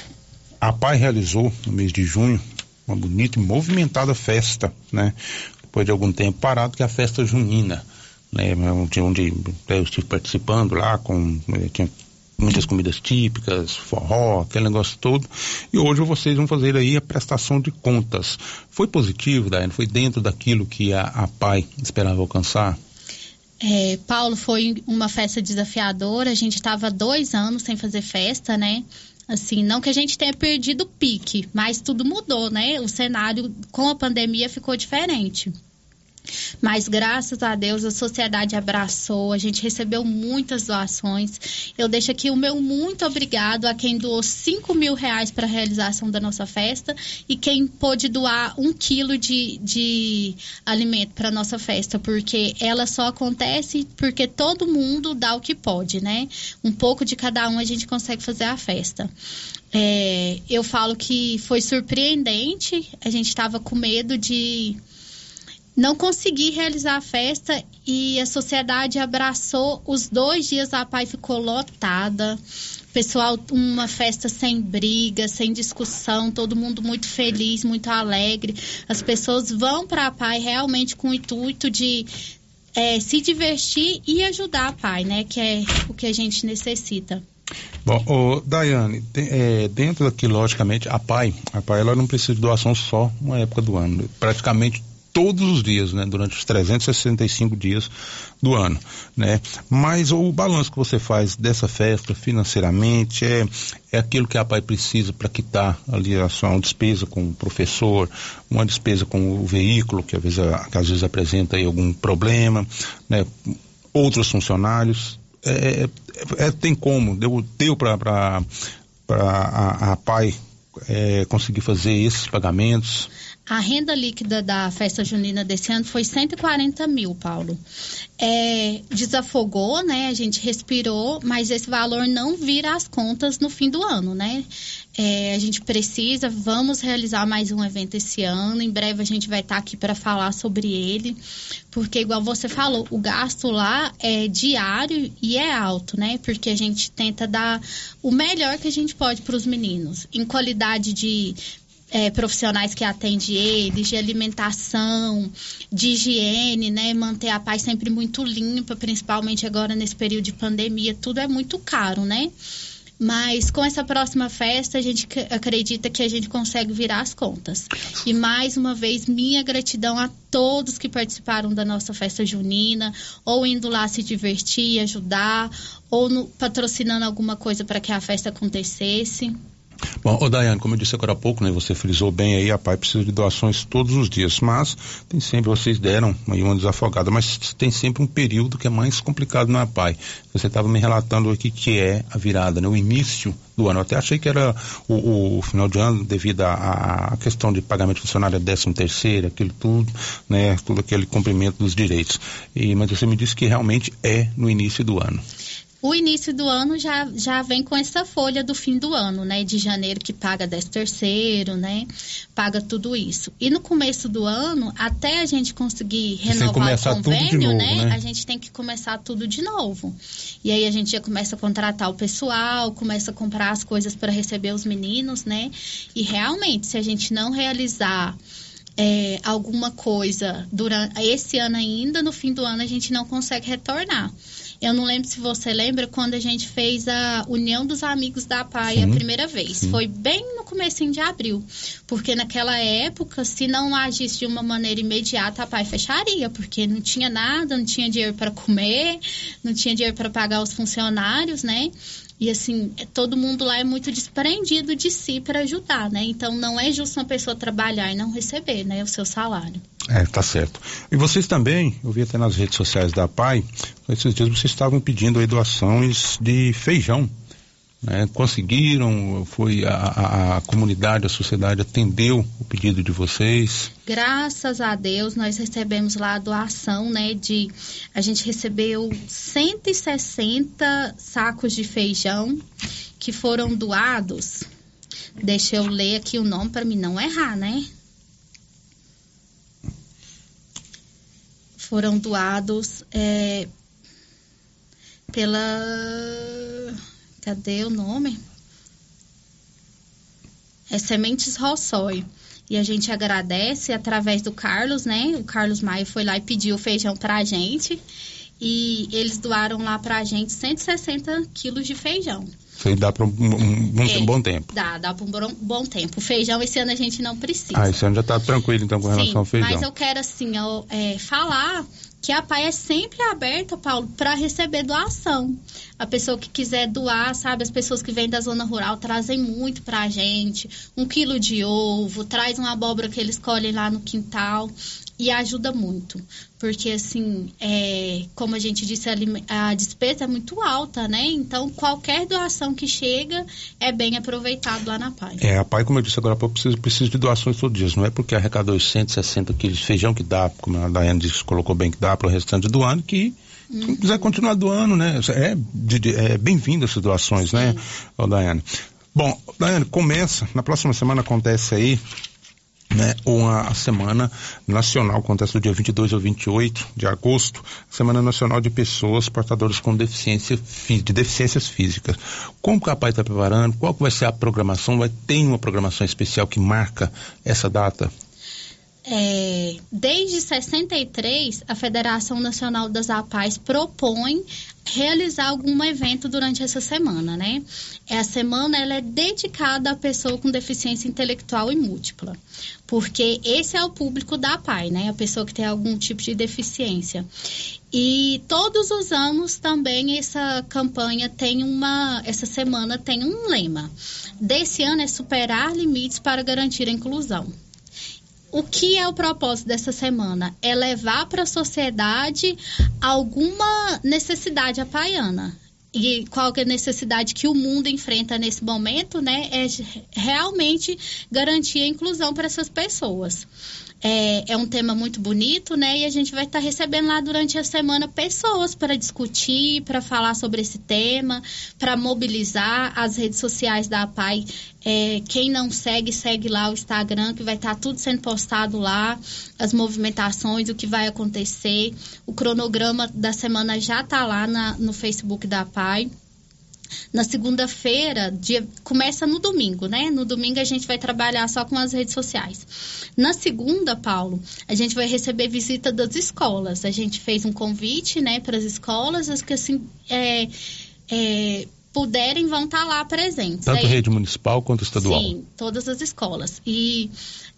APAI realizou no mês de junho uma bonita e movimentada festa, né? depois de algum tempo parado, que é a festa junina. Né, onde, eu estive participando lá, com, tinha muitas comidas típicas, forró, aquele negócio todo. E hoje vocês vão fazer aí a prestação de contas. Foi positivo, Daiane? Foi dentro daquilo que a, a PAI esperava alcançar? É, Paulo, foi uma festa desafiadora. A gente estava dois anos sem fazer festa, né? Assim, não que a gente tenha perdido o pique, mas tudo mudou, né? O cenário com a pandemia ficou diferente. Mas graças a Deus a sociedade abraçou, a gente recebeu muitas doações. Eu deixo aqui o meu muito obrigado a quem doou 5 mil reais para a realização da nossa festa e quem pôde doar um quilo de, de alimento para nossa festa, porque ela só acontece porque todo mundo dá o que pode, né? Um pouco de cada um a gente consegue fazer a festa. É, eu falo que foi surpreendente, a gente estava com medo de não consegui realizar a festa e a sociedade abraçou os dois dias a PAI ficou lotada. Pessoal uma festa sem briga sem discussão todo mundo muito feliz muito alegre. As pessoas vão para a PAI realmente com o intuito de é, se divertir e ajudar a PAI né que é o que a gente necessita. Bom, oh, Daiane, é, dentro daqui, logicamente, a PAI, a PAI ela não precisa de doação só uma época do ano. Praticamente todos os dias, né, durante os 365 dias do ano, né? Mas o balanço que você faz dessa festa financeiramente é, é aquilo que a pai precisa para quitar ali a sua despesa com o professor, uma despesa com o veículo que às vezes, que às vezes apresenta aí algum problema, né? Outros funcionários, é, é, tem como, deu, deu para a, a PAI é, conseguir fazer esses pagamentos? A renda líquida da festa junina desse ano foi 140 mil, Paulo. É, desafogou, né? A gente respirou, mas esse valor não vira as contas no fim do ano, né? É, a gente precisa, vamos realizar mais um evento esse ano. Em breve a gente vai estar aqui para falar sobre ele, porque igual você falou, o gasto lá é diário e é alto, né? Porque a gente tenta dar o melhor que a gente pode para os meninos, em qualidade de é, profissionais que atendem eles, de alimentação, de higiene, né? Manter a paz sempre muito limpa, principalmente agora nesse período de pandemia, tudo é muito caro, né? Mas com essa próxima festa, a gente acredita que a gente consegue virar as contas. E mais uma vez, minha gratidão a todos que participaram da nossa festa junina, ou indo lá se divertir, ajudar, ou no, patrocinando alguma coisa para que a festa acontecesse. Bom, ô Daiane, como eu disse agora há pouco, né, você frisou bem aí, a PAI precisa de doações todos os dias, mas tem sempre, vocês deram aí uma desafogada, mas tem sempre um período que é mais complicado na PAI. Você estava me relatando aqui que é a virada, né, o início do ano. Eu até achei que era o, o final de ano devido à questão de pagamento funcionário décimo terceiro, aquilo tudo, né, todo aquele cumprimento dos direitos. E, mas você me disse que realmente é no início do ano o início do ano já, já vem com essa folha do fim do ano, né? De janeiro que paga 10 terceiro, né? Paga tudo isso. E no começo do ano, até a gente conseguir renovar o convênio, novo, né? né? A gente tem que começar tudo de novo. E aí a gente já começa a contratar o pessoal, começa a comprar as coisas para receber os meninos, né? E realmente, se a gente não realizar é, alguma coisa durante esse ano ainda, no fim do ano a gente não consegue retornar. Eu não lembro se você lembra quando a gente fez a União dos Amigos da PAI sim, a primeira vez. Sim. Foi bem no começo de abril. Porque naquela época, se não agisse de uma maneira imediata, a PAI fecharia. Porque não tinha nada, não tinha dinheiro para comer, não tinha dinheiro para pagar os funcionários, né? E assim, todo mundo lá é muito desprendido de si para ajudar, né? Então não é justo uma pessoa trabalhar e não receber, né, o seu salário. É, tá certo. E vocês também, eu vi até nas redes sociais da PAI, esses dias vocês estavam pedindo aí doações de feijão né, conseguiram, foi a, a, comunidade, a sociedade atendeu o pedido de vocês? Graças a Deus, nós recebemos lá a doação, né, de, a gente recebeu 160 sacos de feijão que foram doados, deixa eu ler aqui o nome para mim não errar, né? Foram doados é, pela Cadê o nome? É Sementes Rossói. E a gente agradece através do Carlos, né? O Carlos Maia foi lá e pediu feijão pra gente. E eles doaram lá pra gente 160 quilos de feijão. Isso aí dá para um, um, um é, bom tempo. Dá, dá para um bom, tempo. O feijão esse ano a gente não precisa. Ah, esse ano já está tranquilo então com relação Sim, ao feijão. Mas eu quero assim, eu, é, falar que a PAI é sempre aberta, Paulo, para receber doação. A pessoa que quiser doar, sabe? As pessoas que vêm da zona rural trazem muito para a gente. Um quilo de ovo, traz uma abóbora que eles colhem lá no quintal e ajuda muito. Porque, assim, é, como a gente disse, a, a despesa é muito alta, né? Então, qualquer doação que chega é bem aproveitado lá na PAI. É, a PAI, como eu disse agora, precisa, precisa de doações todos os dias. Não é porque arrecadou 160 quilos de feijão que dá, como a Daiane disse, colocou bem que dá para o restante do ano, que quem uhum. quiser continuar doando, né? É, é bem-vindo essas doações, né, Sim. né, Daiane? Bom, Daiane, começa, na próxima semana acontece aí né, uma semana nacional, acontece do dia 22 ao 28 de agosto, Semana Nacional de Pessoas Portadoras com deficiência, de Deficiências Físicas. Como que a PAI está preparando? Qual que vai ser a programação? Vai ter uma programação especial que marca essa data? É, desde 63, a Federação Nacional das APAES propõe realizar algum evento durante essa semana, né? A semana ela é dedicada à pessoa com deficiência intelectual e múltipla, porque esse é o público da APAI, né? A pessoa que tem algum tipo de deficiência. E todos os anos também essa campanha tem uma, essa semana tem um lema. Desse ano é superar limites para garantir a inclusão o que é o propósito dessa semana? É levar para a sociedade alguma necessidade apaiana. e qual é a necessidade que o mundo enfrenta nesse momento, né? É realmente garantir a inclusão para essas pessoas. É, é, um tema muito bonito, né? E a gente vai estar tá recebendo lá durante a semana pessoas para discutir, para falar sobre esse tema, para mobilizar as redes sociais da APAI. É, quem não segue, segue lá o Instagram, que vai estar tá tudo sendo postado lá, as movimentações, o que vai acontecer. O cronograma da semana já está lá na, no Facebook da APAI. Na segunda-feira, começa no domingo, né? No domingo a gente vai trabalhar só com as redes sociais. Na segunda, Paulo, a gente vai receber visita das escolas. A gente fez um convite, né, para as escolas, as que assim é, é, puderem vão estar tá lá presentes. Tanto Aí, rede municipal quanto estadual. Sim, todas as escolas. E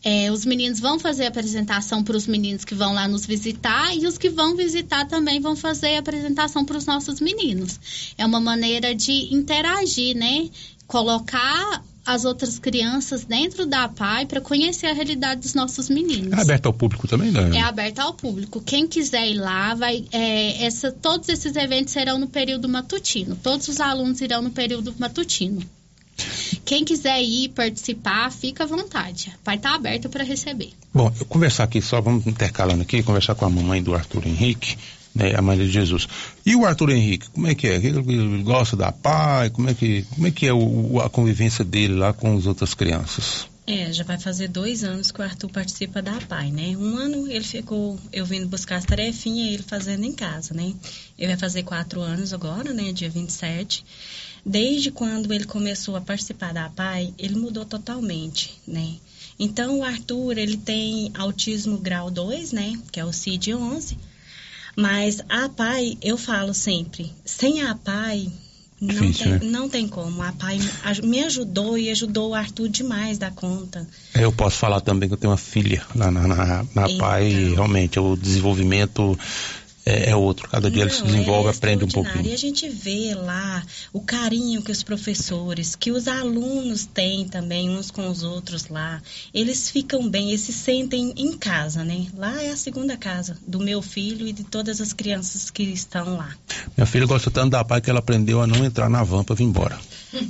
é, os meninos vão fazer a apresentação para os meninos que vão lá nos visitar e os que vão visitar também vão fazer a apresentação para os nossos meninos. É uma maneira de interagir, né? Colocar as outras crianças dentro da PAI para conhecer a realidade dos nossos meninos. É aberto ao público também, né? É aberto ao público. Quem quiser ir lá, vai. É, essa, todos esses eventos serão no período matutino. Todos os alunos irão no período matutino. Quem quiser ir participar, fica à vontade. Vai estar aberto para receber. Bom, eu conversar aqui, só vamos intercalando aqui, conversar com a mamãe do Arthur Henrique né, a mãe de Jesus. E o Arthur Henrique, como é que é? Ele gosta da pai? Como é que, como é, que é o, a convivência dele lá com as outras crianças? É, já vai fazer dois anos que o Arthur participa da PAI, né? Um ano ele ficou, eu vindo buscar as tarefinhas e ele fazendo em casa, né? Ele vai fazer quatro anos agora, né? Dia 27. Desde quando ele começou a participar da PAI, ele mudou totalmente, né? Então, o Arthur, ele tem autismo grau 2, né? Que é o CID-11 mas a PAI, eu falo sempre, sem a PAI, não, Difícil, tem, né? não tem como. A PAI me ajudou e ajudou o Arthur demais da conta. Eu posso falar também que eu tenho uma filha na, na, na, na então, PAI, realmente, o desenvolvimento é, é outro. Cada dia Não, ele se desenvolve, é aprende um pouquinho. E a gente vê lá o carinho que os professores, que os alunos têm também uns com os outros lá. Eles ficam bem, eles se sentem em casa, né? Lá é a segunda casa do meu filho e de todas as crianças que estão lá. Minha filha gosta tanto da pai que ela aprendeu a não entrar na van para vir embora.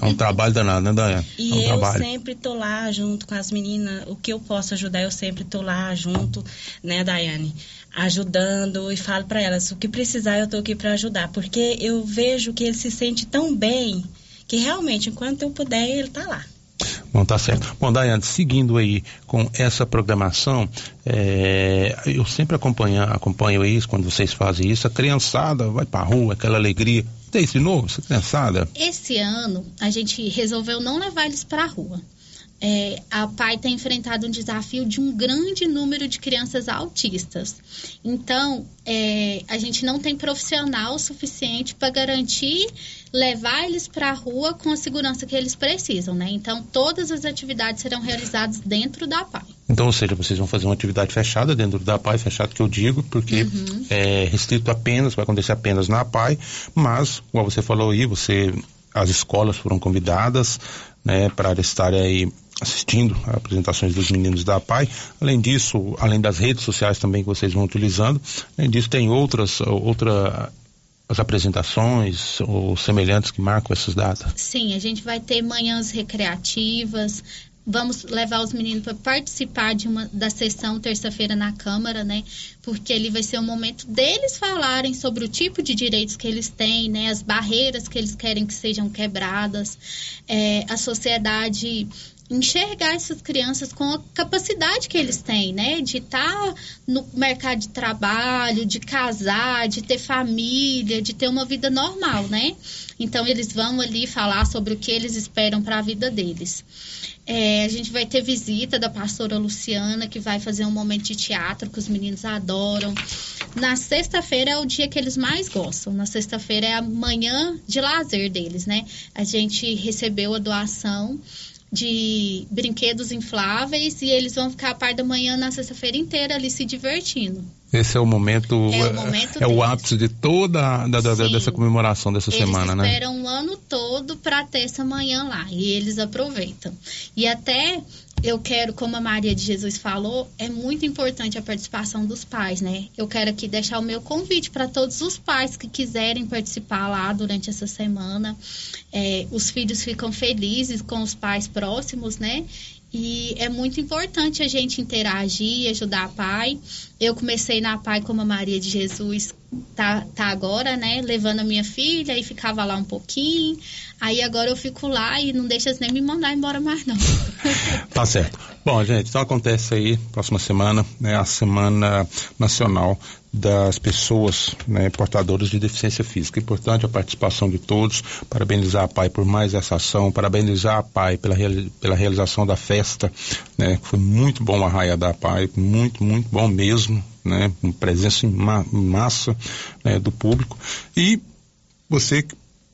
É um trabalho danado, né, Daiane? E é um eu trabalho. sempre tô lá junto com as meninas. O que eu posso ajudar, eu sempre tô lá junto, né, Daiane? ajudando e falo para elas o que precisar eu tô aqui para ajudar, porque eu vejo que ele se sente tão bem que realmente enquanto eu puder ele tá lá. Bom, tá certo. Bom, Daiane, seguindo aí com essa programação, é, eu sempre acompanho, acompanho isso, quando vocês fazem isso, a criançada vai pra rua, aquela alegria. Tem isso de novo, essa criançada? Esse ano, a gente resolveu não levar eles pra rua é, a PAI tem enfrentado um desafio de um grande número de crianças autistas. Então, é, a gente não tem profissional suficiente para garantir levar eles para a rua com a segurança que eles precisam, né? Então, todas as atividades serão realizadas dentro da PAI. Então, ou seja, vocês vão fazer uma atividade fechada dentro da PAI, fechado que eu digo, porque uhum. é restrito apenas, vai acontecer apenas na PAI, mas, como você falou aí, você as escolas foram convidadas né, para estarem aí assistindo a apresentações dos meninos da PAI. Além disso, além das redes sociais também que vocês vão utilizando, além disso tem outras outra as apresentações ou semelhantes que marcam essas datas? Sim, a gente vai ter manhãs recreativas, vamos levar os meninos para participar de uma da sessão terça-feira na Câmara, né? Porque ali vai ser o momento deles falarem sobre o tipo de direitos que eles têm, né? As barreiras que eles querem que sejam quebradas, é, a sociedade enxergar essas crianças com a capacidade que eles têm, né? De estar tá no mercado de trabalho, de casar, de ter família, de ter uma vida normal, né? Então eles vão ali falar sobre o que eles esperam para a vida deles. É, a gente vai ter visita da pastora Luciana, que vai fazer um momento de teatro que os meninos adoram. Na sexta-feira é o dia que eles mais gostam. Na sexta-feira é a manhã de lazer deles, né? A gente recebeu a doação de brinquedos infláveis e eles vão ficar a par da manhã na sexta-feira inteira ali se divertindo. Esse é o momento, é o, momento é o ápice de toda da, da, dessa comemoração dessa eles semana, né? Eles esperam o ano todo para ter essa manhã lá e eles aproveitam. E até eu quero, como a Maria de Jesus falou, é muito importante a participação dos pais, né? Eu quero aqui deixar o meu convite para todos os pais que quiserem participar lá durante essa semana. É, os filhos ficam felizes com os pais próximos, né? E é muito importante a gente interagir, ajudar a pai. Eu comecei na pai como a Maria de Jesus tá, tá agora, né? Levando a minha filha e ficava lá um pouquinho. Aí agora eu fico lá e não deixa nem me mandar embora mais, não. Tá certo. Bom, gente, então acontece aí, próxima semana, né, a Semana Nacional das Pessoas né, Portadoras de Deficiência Física. Importante a participação de todos, parabenizar a PAI por mais essa ação, parabenizar a PAI pela, pela realização da festa, né, foi muito bom a raia da PAI, muito, muito bom mesmo, né, com presença em ma massa né, do público. E você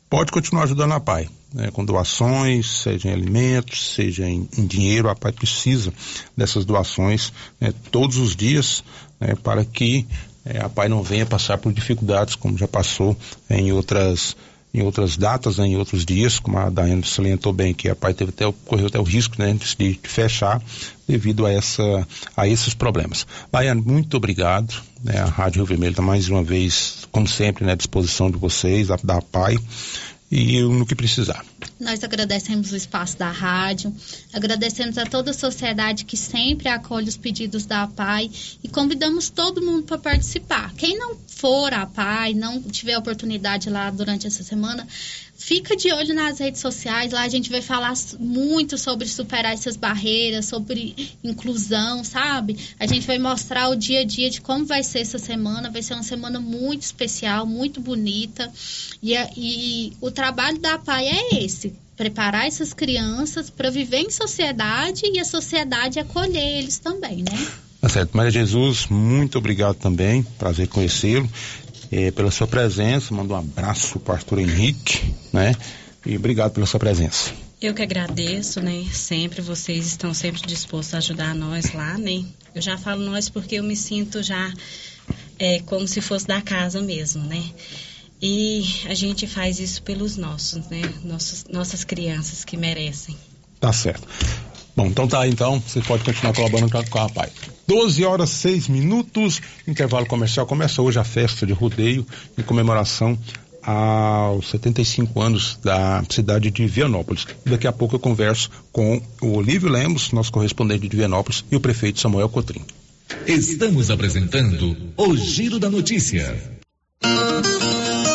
pode continuar ajudando a PAI né, com doações, seja em alimentos, seja em, em dinheiro. A PAI precisa dessas doações né, todos os dias né, para que é, a PAI não venha passar por dificuldades como já passou em outras em outras datas, né, em outros dias, como a Daiane salientou bem, que a PAI teve até, correu até o risco né, de, de fechar devido a, essa, a esses problemas. Daiane, muito obrigado. Né, a Rádio Rio Vermelho está mais uma vez, como sempre, né, à disposição de vocês, da, da PAI e no que precisar. Nós agradecemos o espaço da rádio, agradecemos a toda a sociedade que sempre acolhe os pedidos da PAI e convidamos todo mundo para participar. Quem não for a PAI, não tiver oportunidade lá durante essa semana, fica de olho nas redes sociais. Lá a gente vai falar muito sobre superar essas barreiras, sobre inclusão, sabe? A gente vai mostrar o dia a dia de como vai ser essa semana. Vai ser uma semana muito especial, muito bonita. E, e o trabalho da PAI é esse preparar essas crianças para viver em sociedade e a sociedade acolher eles também, né? Tá certo. Maria Jesus, muito obrigado também. Prazer conhecê-lo eh, pela sua presença. Mando um abraço para o pastor Henrique, né? E obrigado pela sua presença. Eu que agradeço, né? Sempre vocês estão sempre dispostos a ajudar nós lá, né? Eu já falo nós porque eu me sinto já é, como se fosse da casa mesmo, né? E a gente faz isso pelos nossos, né? Nossos, nossas crianças que merecem. Tá certo. Bom, então tá, então, você pode continuar colaborando com a rapaz. 12 horas 6 minutos, intervalo comercial. Começa hoje a festa de rodeio em comemoração aos 75 anos da cidade de Vianópolis. Daqui a pouco eu converso com o Olívio Lemos, nosso correspondente de Vianópolis, e o prefeito Samuel Cotrim. Estamos apresentando o Giro da Notícia.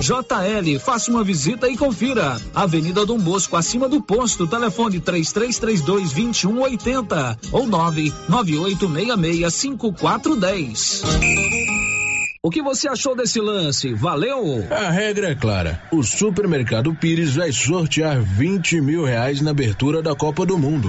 JL, faça uma visita e confira. Avenida Dom Bosco, acima do posto, telefone 3332 2180 ou 99866 5410. O que você achou desse lance? Valeu? A regra é clara. O Supermercado Pires vai sortear 20 mil reais na abertura da Copa do Mundo.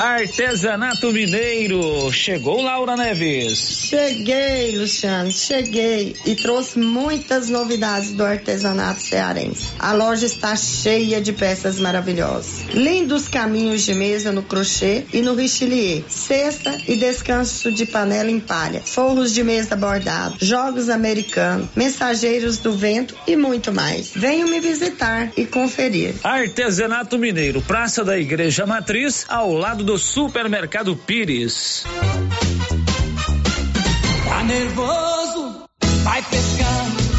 Artesanato Mineiro. Chegou Laura Neves. Cheguei, Luciano, cheguei e trouxe muitas novidades do artesanato cearense. A loja está cheia de peças maravilhosas. Lindos caminhos de mesa no crochê e no richelieu. Cesta e descanso de panela em palha. Forros de mesa bordado. Jogos americanos. Mensageiros do vento e muito mais. Venham me visitar e conferir. Artesanato Mineiro, Praça da Igreja Matriz, ao lado do Supermercado Pires. Tá nervoso? Vai pescando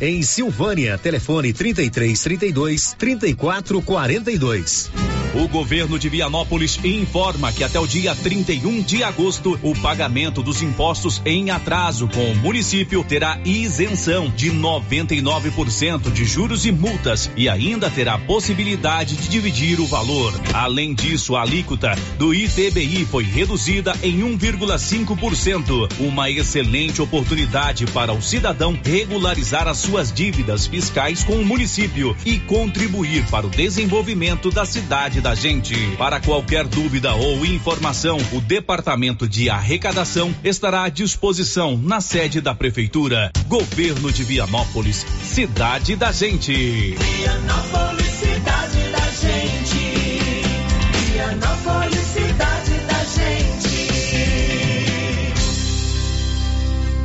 em Silvânia. Telefone 33 32 34 42. O governo de Vianópolis informa que até o dia 31 de agosto, o pagamento dos impostos em atraso com o município terá isenção de 99% de juros e multas e ainda terá possibilidade de dividir o valor. Além disso, a alíquota do ITBI foi reduzida em 1,5%, uma excelente oportunidade para o cidadão regularizar as suas dívidas fiscais com o município e contribuir para o desenvolvimento da cidade da gente. Para qualquer dúvida ou informação, o Departamento de Arrecadação estará à disposição na sede da Prefeitura. Governo de Vianópolis, cidade da gente. Vianópolis, cidade da gente. Vianópolis,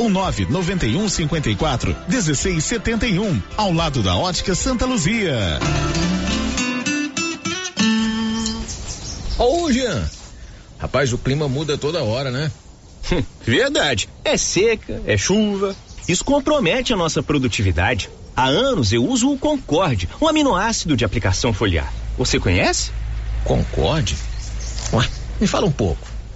ou 991 54 1671, ao lado da Ótica Santa Luzia. Ô, Jean. Rapaz, o clima muda toda hora, né? Verdade. É seca, é chuva. Isso compromete a nossa produtividade. Há anos eu uso o Concorde, um aminoácido de aplicação foliar. Você conhece? Concorde? Ué, me fala um pouco.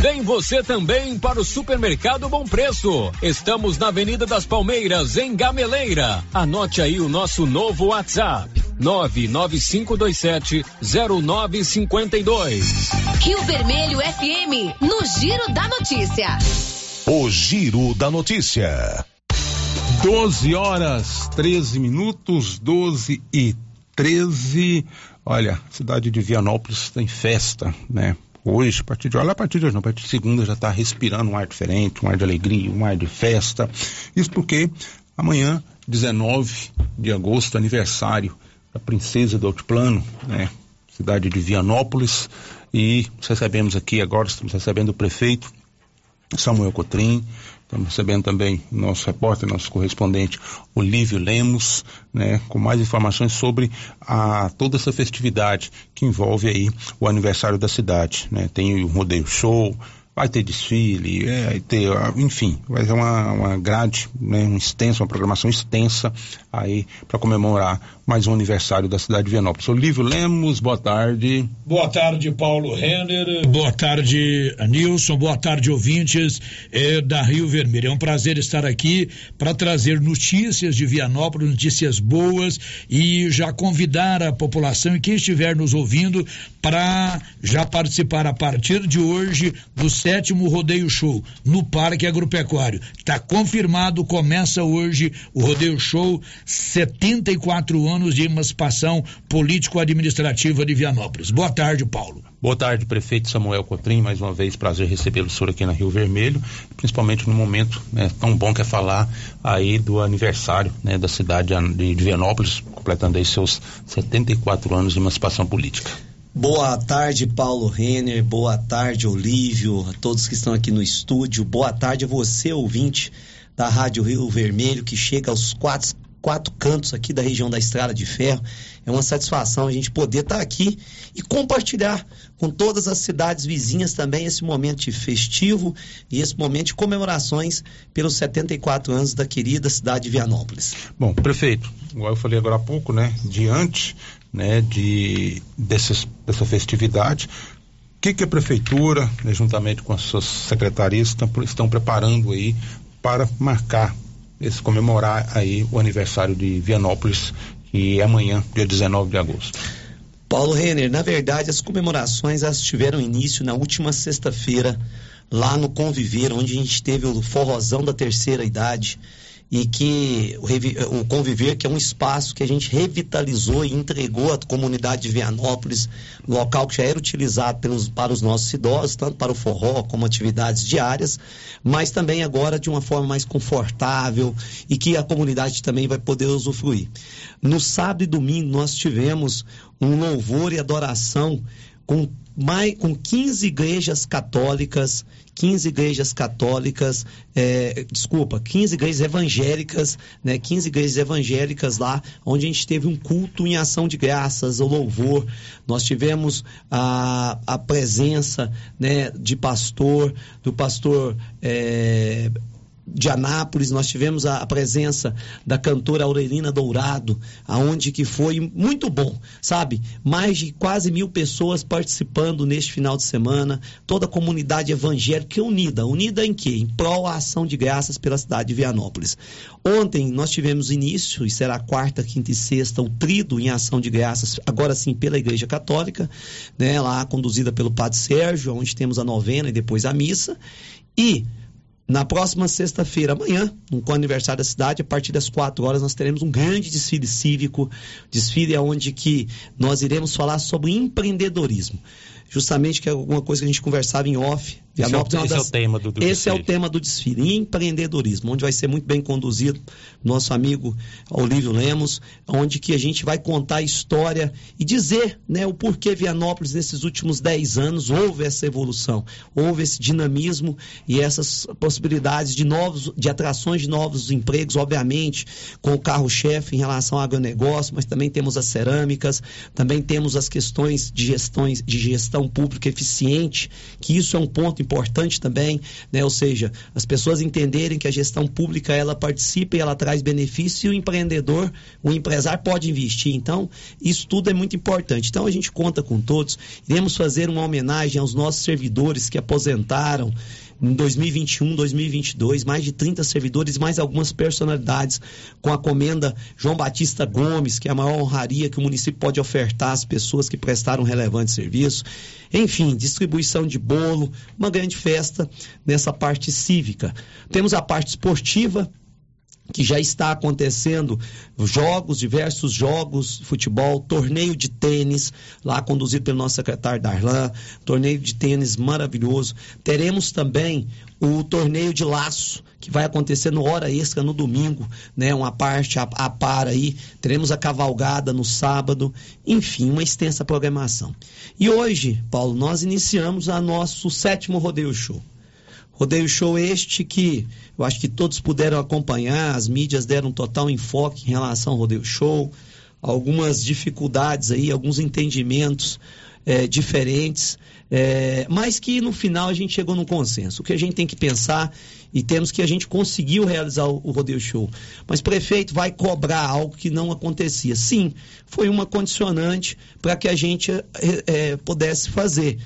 Vem você também para o Supermercado Bom Preço. Estamos na Avenida das Palmeiras, em Gameleira. Anote aí o nosso novo WhatsApp. 99527 0952. Rio Vermelho FM, no Giro da Notícia. O Giro da Notícia. 12 horas 13 minutos, 12 e 13. Olha, cidade de Vianópolis tem festa, né? Hoje, a partir de olha, a partir de hoje, não, a partir de segunda já está respirando um ar diferente, um ar de alegria, um ar de festa. Isso porque amanhã, 19 de agosto, aniversário da princesa do Altiplano, né? Cidade de Vianópolis. E recebemos aqui agora, estamos recebendo o prefeito Samuel Cotrim, Estamos recebendo também nosso repórter, nosso correspondente Olívio Lemos, né, com mais informações sobre a, toda essa festividade que envolve aí o aniversário da cidade. Né? Tem o rodeio show, vai ter desfile, é, vai ter, enfim, vai ser uma, uma grade, né, um extenso, uma programação extensa aí para comemorar mais um aniversário da cidade de Vianópolis. Olívio Lemos, boa tarde. Boa tarde, Paulo Renner. Boa tarde, Nilson. Boa tarde, ouvintes eh, da Rio Vermelho. É um prazer estar aqui para trazer notícias de Vianópolis, notícias boas e já convidar a população e quem estiver nos ouvindo para já participar a partir de hoje do sétimo rodeio show no Parque Agropecuário. Está confirmado, começa hoje o rodeio show 74 anos de emancipação político-administrativa de Vianópolis. Boa tarde, Paulo. Boa tarde, prefeito Samuel Cotrim. Mais uma vez, prazer recebê-lo senhor aqui na Rio Vermelho, principalmente no momento né, tão bom que é falar aí do aniversário né, da cidade de, de Vianópolis, completando aí seus 74 anos de emancipação política. Boa tarde, Paulo Renner. Boa tarde, Olívio, a todos que estão aqui no estúdio. Boa tarde a você, ouvinte da Rádio Rio Vermelho, que chega aos quatro, quatro cantos aqui da região da Estrada de Ferro. É uma satisfação a gente poder estar aqui e compartilhar com todas as cidades vizinhas também esse momento festivo e esse momento de comemorações pelos 74 anos da querida cidade de Vianópolis. Bom, prefeito, igual eu falei agora há pouco, né, diante né, de dessa festividade, o que, que a prefeitura, né, juntamente com as suas secretarias, estão, estão preparando aí para marcar esse comemorar aí o aniversário de Vianópolis, que é amanhã, dia 19 de agosto. Paulo Renner, na verdade, as comemorações elas tiveram início na última sexta-feira, lá no Conviver, onde a gente teve o forrozão da terceira idade e que o, Conviver, que é um espaço que a gente revitalizou e entregou à comunidade de Vianópolis, local que já era utilizado pelos, para os nossos idosos, tanto para o forró como atividades diárias, mas também agora de uma forma mais confortável e que a comunidade também vai poder usufruir. No sábado e domingo nós tivemos um louvor e adoração com mais, com 15 igrejas católicas 15 igrejas católicas, é, desculpa, 15 igrejas evangélicas, né, 15 igrejas evangélicas lá, onde a gente teve um culto em ação de graças, o louvor. Nós tivemos a, a presença né, de pastor, do pastor. É, de Anápolis, nós tivemos a, presença da cantora Aurelina Dourado, aonde que foi muito bom, sabe? Mais de quase mil pessoas participando neste final de semana, toda a comunidade evangélica unida. Unida em quê? Em prol à ação de graças pela cidade de Vianópolis. Ontem nós tivemos início, e será quarta, quinta e sexta, o trido em ação de graças, agora sim pela Igreja Católica, né? Lá conduzida pelo Padre Sérgio, onde temos a novena e depois a missa. E na próxima sexta-feira, amanhã, com o aniversário da cidade, a partir das quatro horas, nós teremos um grande desfile cívico, desfile onde que nós iremos falar sobre empreendedorismo justamente que é alguma coisa que a gente conversava em off. Esse, é, das... é, o tema do, do Esse desfile. é o tema do desfile, empreendedorismo, onde vai ser muito bem conduzido nosso amigo Olívio Lemos, onde que a gente vai contar a história e dizer né, o porquê Vianópolis nesses últimos 10 anos houve essa evolução, houve esse dinamismo e essas possibilidades de novos, de atrações de novos empregos, obviamente, com o carro-chefe em relação ao agronegócio, mas também temos as cerâmicas, também temos as questões de gestões de gestão gestão pública eficiente, que isso é um ponto importante também, né? Ou seja, as pessoas entenderem que a gestão pública ela participa e ela traz benefício e o empreendedor, o empresário pode investir. Então, isso tudo é muito importante. Então, a gente conta com todos. Iremos fazer uma homenagem aos nossos servidores que aposentaram em 2021, 2022, mais de 30 servidores, mais algumas personalidades com a comenda João Batista Gomes, que é a maior honraria que o município pode ofertar às pessoas que prestaram relevante serviço. Enfim, distribuição de bolo, uma grande festa nessa parte cívica. Temos a parte esportiva, que já está acontecendo jogos, diversos jogos, futebol, torneio de tênis, lá conduzido pelo nosso secretário Darlan, torneio de tênis maravilhoso. Teremos também o torneio de laço, que vai acontecer no hora extra no domingo, né? Uma parte a, a par aí. Teremos a cavalgada no sábado, enfim, uma extensa programação. E hoje, Paulo, nós iniciamos a nosso sétimo rodeio show. Rodeio show este que eu acho que todos puderam acompanhar, as mídias deram total enfoque em relação ao rodeio show, algumas dificuldades aí, alguns entendimentos é, diferentes, é, mas que no final a gente chegou num consenso. O que a gente tem que pensar e temos que a gente conseguiu realizar o, o rodeio show. Mas prefeito vai cobrar algo que não acontecia. Sim, foi uma condicionante para que a gente é, é, pudesse fazer.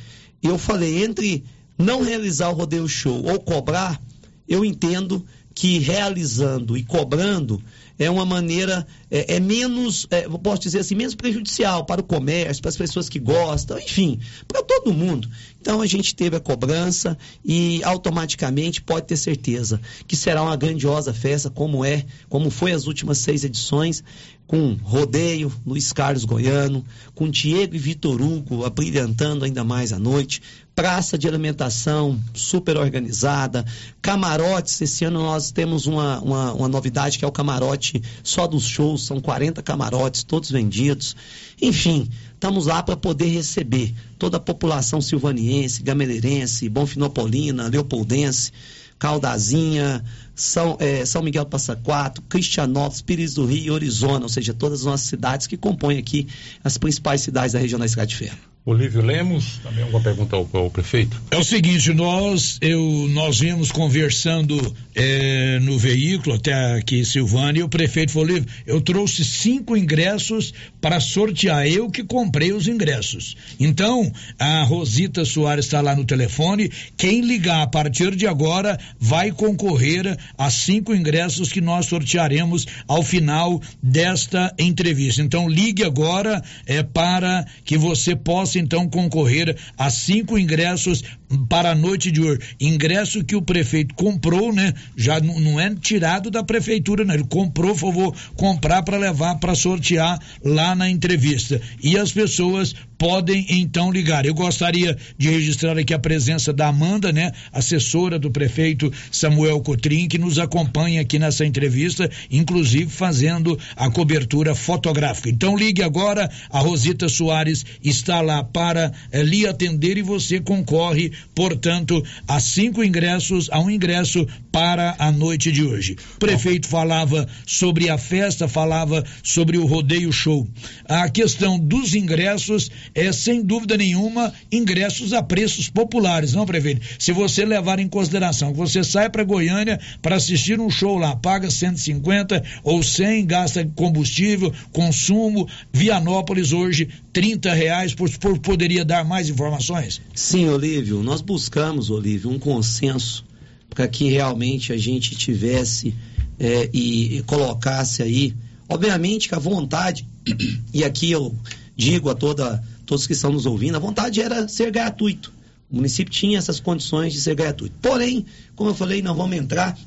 Eu falei, entre não realizar o rodeio show ou cobrar, eu entendo que realizando e cobrando é uma maneira, é, é menos, é, posso dizer assim, menos prejudicial para o comércio, para as pessoas que gostam, enfim, para todo mundo. Então a gente teve a cobrança e automaticamente pode ter certeza que será uma grandiosa festa, como é, como foi as últimas seis edições, com rodeio, Luiz Carlos Goiano, com Diego e Vitor Hugo abrilhantando ainda mais a noite, praça de alimentação super organizada, camarotes. Esse ano nós temos uma, uma, uma, novidade que é o camarote só dos shows, são 40 camarotes, todos vendidos. Enfim, estamos lá para poder receber toda a população silvaniense, gameleirense, bonfinopolina, leopoldense, Caldazinha, São, é, São Miguel do Passa Quatro, Cristianópolis, Pires do Rio e Orizona, ou seja, todas as nossas cidades que compõem aqui as principais cidades da região da Estrada de Ferro. Olívio Lemos, também alguma pergunta ao, ao, prefeito? É o seguinte, nós, eu, nós vimos conversando é, no veículo até aqui Silvânia e o prefeito falou, Olívio, eu trouxe cinco ingressos para sortear, eu que comprei os ingressos. Então, a Rosita Soares está lá no telefone, quem ligar a partir de agora vai concorrer a cinco ingressos que nós sortearemos ao final desta entrevista. Então, ligue agora é, para que você possa então concorrer a cinco ingressos para a noite de hoje. Ingresso que o prefeito comprou, né? Já não é tirado da prefeitura, né? Ele comprou, favor, comprar para levar para sortear lá na entrevista. E as pessoas podem então ligar. Eu gostaria de registrar aqui a presença da Amanda, né, assessora do prefeito Samuel Cotrim, que nos acompanha aqui nessa entrevista, inclusive fazendo a cobertura fotográfica. Então ligue agora, a Rosita Soares está lá para é, lhe atender e você concorre, portanto, a cinco ingressos, a um ingresso para a noite de hoje. O prefeito falava sobre a festa, falava sobre o rodeio show. A questão dos ingressos é, sem dúvida nenhuma, ingressos a preços populares, não, prefeito? Se você levar em consideração que você sai para Goiânia para assistir um show lá, paga 150 ou 100, gasta combustível, consumo, Vianópolis hoje 30 reais, por, por, poderia dar mais informações? Sim, Olívio, nós buscamos, Olívio, um consenso para que realmente a gente tivesse é, e, e colocasse aí, obviamente que a vontade, e aqui eu digo a toda todos que estão nos ouvindo, a vontade era ser gratuito. O município tinha essas condições de ser gratuito. Porém, como eu falei, não vamos entrar,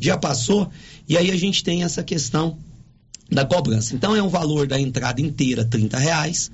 já passou, e aí a gente tem essa questão da cobrança. Então é um valor da entrada inteira, 30 reais.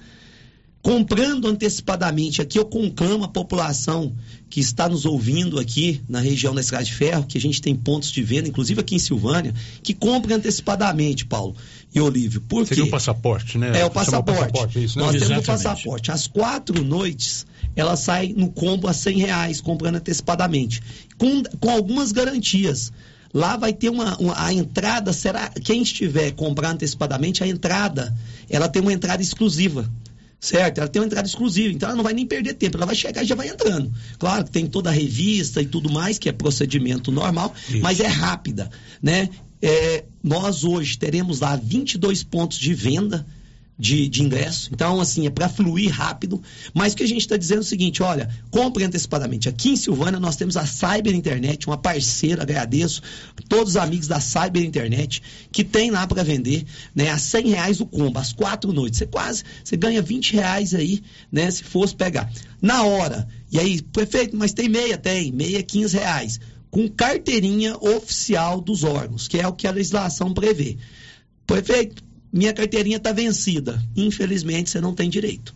Comprando antecipadamente, aqui eu conclamo a população que está nos ouvindo aqui na região da Estrada de Ferro, que a gente tem pontos de venda, inclusive aqui em Silvânia, que compre antecipadamente, Paulo e Olívio. Por Seria o passaporte, né? É o passaporte. passaporte é isso, né? Nós Exatamente. temos o passaporte. Às quatro noites, ela sai no combo a 100 reais, comprando antecipadamente. Com, com algumas garantias. Lá vai ter uma, uma, a entrada, será quem estiver comprando antecipadamente, a entrada, ela tem uma entrada exclusiva. Certo? Ela tem uma entrada exclusiva, então ela não vai nem perder tempo, ela vai chegar e já vai entrando. Claro que tem toda a revista e tudo mais, que é procedimento normal, Isso. mas é rápida, né? É, nós hoje teremos lá 22 pontos de venda de, de ingresso. Então, assim, é para fluir rápido. Mas o que a gente está dizendo é o seguinte: olha, compre antecipadamente. Aqui em Silvânia nós temos a Cyber Internet, uma parceira, agradeço todos os amigos da Cyber Internet, que tem lá para vender, né, a 100 reais o combo, às quatro noites. Você quase, você ganha 20 reais aí, né, se fosse pegar. Na hora. E aí, prefeito, mas tem meia? Tem. Meia, 15 reais com carteirinha oficial dos órgãos, que é o que a legislação prevê. Prefeito, minha carteirinha está vencida. Infelizmente, você não tem direito.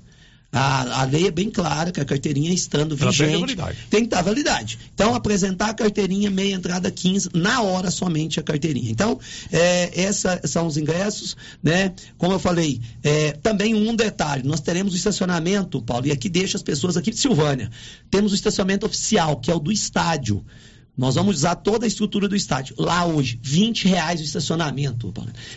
A, a, lei é bem clara que a carteirinha estando Ela vigente tem que estar validade. Então, apresentar a carteirinha, meia entrada 15, na hora somente a carteirinha. Então, é, esses são os ingressos, né? Como eu falei, é, também um detalhe, nós teremos o estacionamento, Paulo, e aqui deixa as pessoas aqui de Silvânia. Temos o estacionamento oficial, que é o do estádio. Nós vamos usar toda a estrutura do estádio. Lá hoje, 20 reais o estacionamento.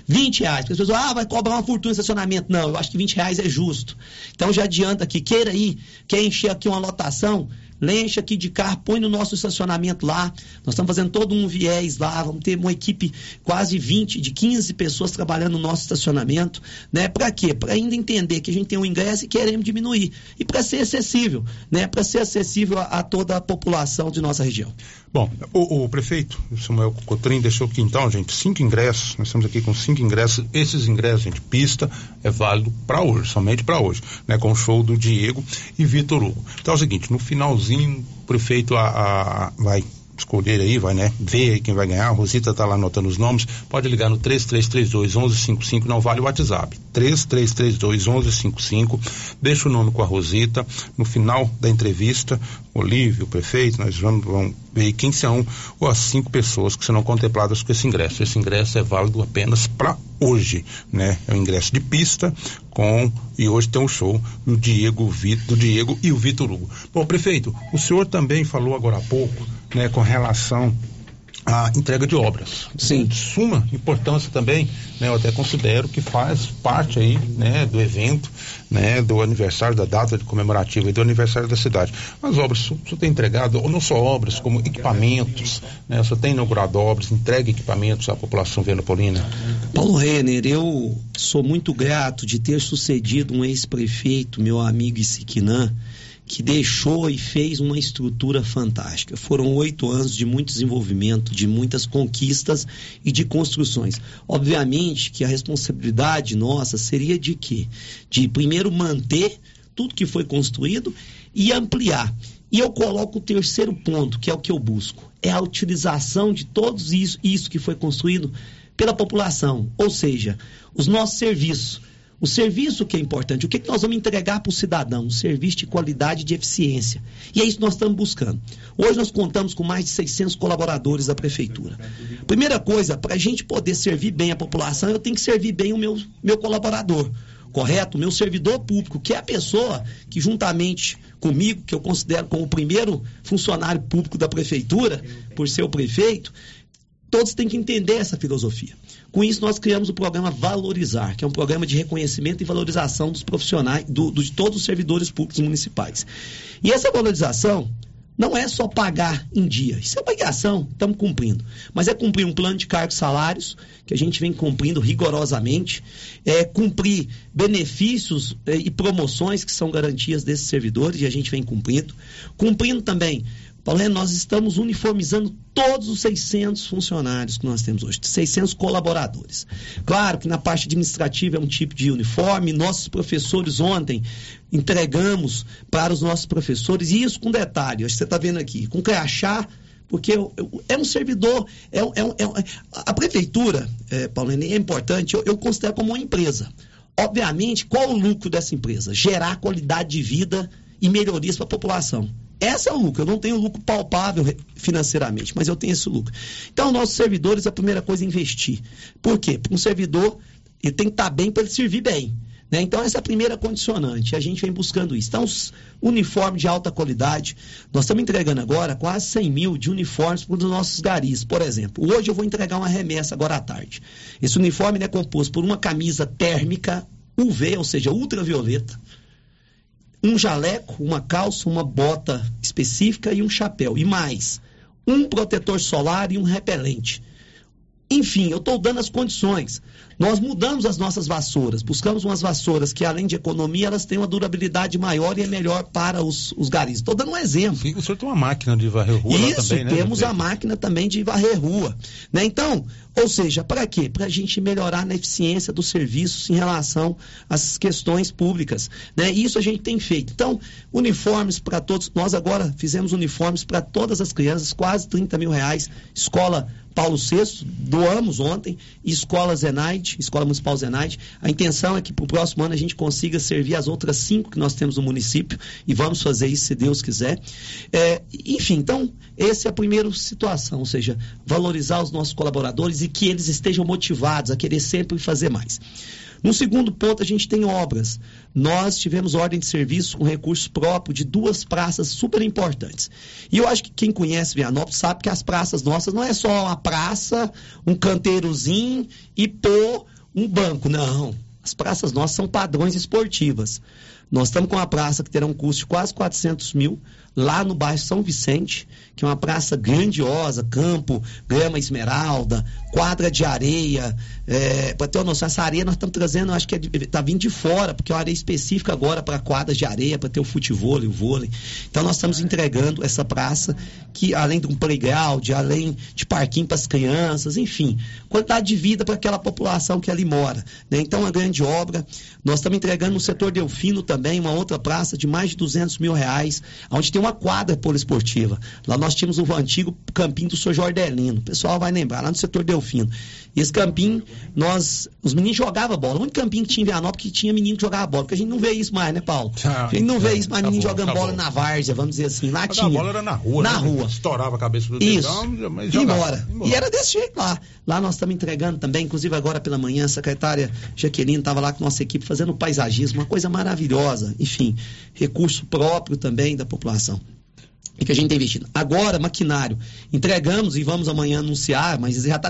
20 reais. Porque as pessoas, ah, vai cobrar uma fortuna de estacionamento. Não, eu acho que 20 reais é justo. Então já adianta que queira ir, quer encher aqui uma lotação, lenche aqui de carro, põe no nosso estacionamento lá. Nós estamos fazendo todo um viés lá, vamos ter uma equipe quase 20, de 15 pessoas trabalhando no nosso estacionamento, né? Para quê? Para ainda entender que a gente tem um ingresso e queremos diminuir. E para ser acessível, né? Para ser acessível a, a, toda a população de nossa região. Bom, o, o prefeito, Samuel Cotrim, deixou aqui então, gente, cinco ingressos. Nós estamos aqui com cinco ingressos. Esses ingressos, gente, pista é válido para hoje, somente para hoje, né? Com o show do Diego e Vitor Hugo. Então é o seguinte, no finalzinho, o prefeito a, a, vai escolher aí, vai, né? Ver quem vai ganhar. A Rosita tá lá anotando os nomes. Pode ligar no 3332 1155, não vale o WhatsApp. 3332 1155. Deixa o nome com a Rosita. No final da entrevista, Olívio, o prefeito, nós vamos, vamos ver quem são as cinco pessoas que serão contempladas com esse ingresso. Esse ingresso é válido apenas para hoje, né? É um ingresso de pista com e hoje tem um show do Diego, do Diego e o Vitor Hugo. Bom, prefeito, o senhor também falou agora há pouco, né, com relação a entrega de obras. Sim. De suma importância também, né, eu até considero que faz parte aí, né, do evento, né, do aniversário, da data de comemorativa e do aniversário da cidade. As obras, o senhor tem entregado, ou não só obras, como equipamentos, né, o senhor tem inaugurado obras, entrega equipamentos à população venopolina? Paulo Renner, eu sou muito grato de ter sucedido um ex-prefeito, meu amigo Isiquinã, que deixou e fez uma estrutura fantástica. Foram oito anos de muito desenvolvimento, de muitas conquistas e de construções. Obviamente que a responsabilidade nossa seria de quê? De primeiro manter tudo que foi construído e ampliar. E eu coloco o terceiro ponto, que é o que eu busco, é a utilização de todos isso, isso que foi construído pela população, ou seja, os nossos serviços o serviço que é importante, o que, que nós vamos entregar para o cidadão? Um serviço de qualidade e de eficiência. E é isso que nós estamos buscando. Hoje nós contamos com mais de 600 colaboradores da prefeitura. Primeira coisa, para a gente poder servir bem a população, eu tenho que servir bem o meu, meu colaborador correto? Meu servidor público, que é a pessoa que, juntamente comigo, que eu considero como o primeiro funcionário público da prefeitura, por ser o prefeito, todos têm que entender essa filosofia. Com isso, nós criamos o programa Valorizar, que é um programa de reconhecimento e valorização dos profissionais, do, de todos os servidores públicos municipais. E essa valorização não é só pagar em dia. Isso é obrigação, estamos cumprindo. Mas é cumprir um plano de cargos e salários, que a gente vem cumprindo rigorosamente, é cumprir benefícios é, e promoções que são garantias desses servidores, e a gente vem cumprindo. Cumprindo também Paulo, nós estamos uniformizando todos os 600 funcionários que nós temos hoje, 600 colaboradores. Claro que na parte administrativa é um tipo de uniforme, nossos professores ontem entregamos para os nossos professores, e isso com detalhe, acho que você está vendo aqui, com crachá, porque é um servidor, é, é, é a prefeitura, é, Paulo, é importante, eu, eu considero como uma empresa. Obviamente, qual o lucro dessa empresa? Gerar qualidade de vida e melhorias para a população. Esse é o lucro. Eu não tenho lucro palpável financeiramente, mas eu tenho esse lucro. Então, nossos servidores, a primeira coisa é investir. Por quê? Porque um servidor ele tem que estar bem para ele servir bem. Né? Então, essa é a primeira condicionante. A gente vem buscando isso. Então, uniformes de alta qualidade. Nós estamos entregando agora quase 100 mil de uniformes para os nossos garis. Por exemplo, hoje eu vou entregar uma remessa agora à tarde. Esse uniforme é composto por uma camisa térmica UV, ou seja, ultravioleta um jaleco, uma calça, uma bota específica e um chapéu. E mais, um protetor solar e um repelente. Enfim, eu estou dando as condições. Nós mudamos as nossas vassouras, buscamos umas vassouras que, além de economia, elas têm uma durabilidade maior e é melhor para os, os garis. Estou dando um exemplo. Sim, o senhor tem uma máquina de varrer rua Isso, também, né? temos a máquina também de varrer rua. Né? Então, ou seja, para quê? Para a gente melhorar na eficiência dos serviços em relação às questões públicas. Né? Isso a gente tem feito. Então, uniformes para todos. Nós agora fizemos uniformes para todas as crianças, quase 30 mil reais. Escola Paulo VI, doamos ontem, e Escola Zenaide, Escola Municipal Zenaide. A intenção é que para o próximo ano a gente consiga servir as outras cinco que nós temos no município, e vamos fazer isso se Deus quiser. É, enfim, então, essa é a primeira situação, ou seja, valorizar os nossos colaboradores e que eles estejam motivados a querer sempre fazer mais. No segundo ponto, a gente tem obras. Nós tivemos ordem de serviço com recurso próprio de duas praças super importantes. E eu acho que quem conhece Vianópolis sabe que as praças nossas não é só uma praça, um canteirozinho e pôr um banco. Não. As praças nossas são padrões esportivas. Nós estamos com uma praça que terá um custo de quase 400 mil, lá no bairro São Vicente, que é uma praça grandiosa, campo, grama esmeralda, quadra de areia. É, para ter uma noção, essa areia nós estamos trazendo, acho que está é vindo de fora, porque é uma areia específica agora para quadras de areia, para ter o futebol o vôlei. Então nós estamos entregando essa praça, que além de um playground, além de parquinho para as crianças, enfim, quantidade de vida para aquela população que ali mora. Né? Então, uma grande obra. Nós estamos entregando no setor Delfino também, uma outra praça de mais de 200 mil reais, onde tem uma quadra poliesportiva. Lá nós tínhamos o antigo campinho do Sr. Jordelino. O pessoal vai lembrar, lá no setor Delfino. E esse campinho, nós, os meninos jogavam bola. O único campinho que tinha em Vianópolis que tinha menino que jogava bola. Porque a gente não vê isso mais, né, Paulo? a gente não vê isso mais, menino jogando bola na várzea, vamos dizer assim. Lá tinha. A bola era na rua, Na né? rua. Estourava a cabeça do Isso. dedão, mas jogava. embora. E era desse jeito lá. Lá nós estamos entregando também, inclusive agora pela manhã, a secretária Jaqueline estava lá com nossa equipe fazendo paisagismo, uma coisa maravilhosa. Enfim, recurso próprio também da população. E que a gente tem investido. Agora, maquinário. Entregamos e vamos amanhã anunciar, mas já está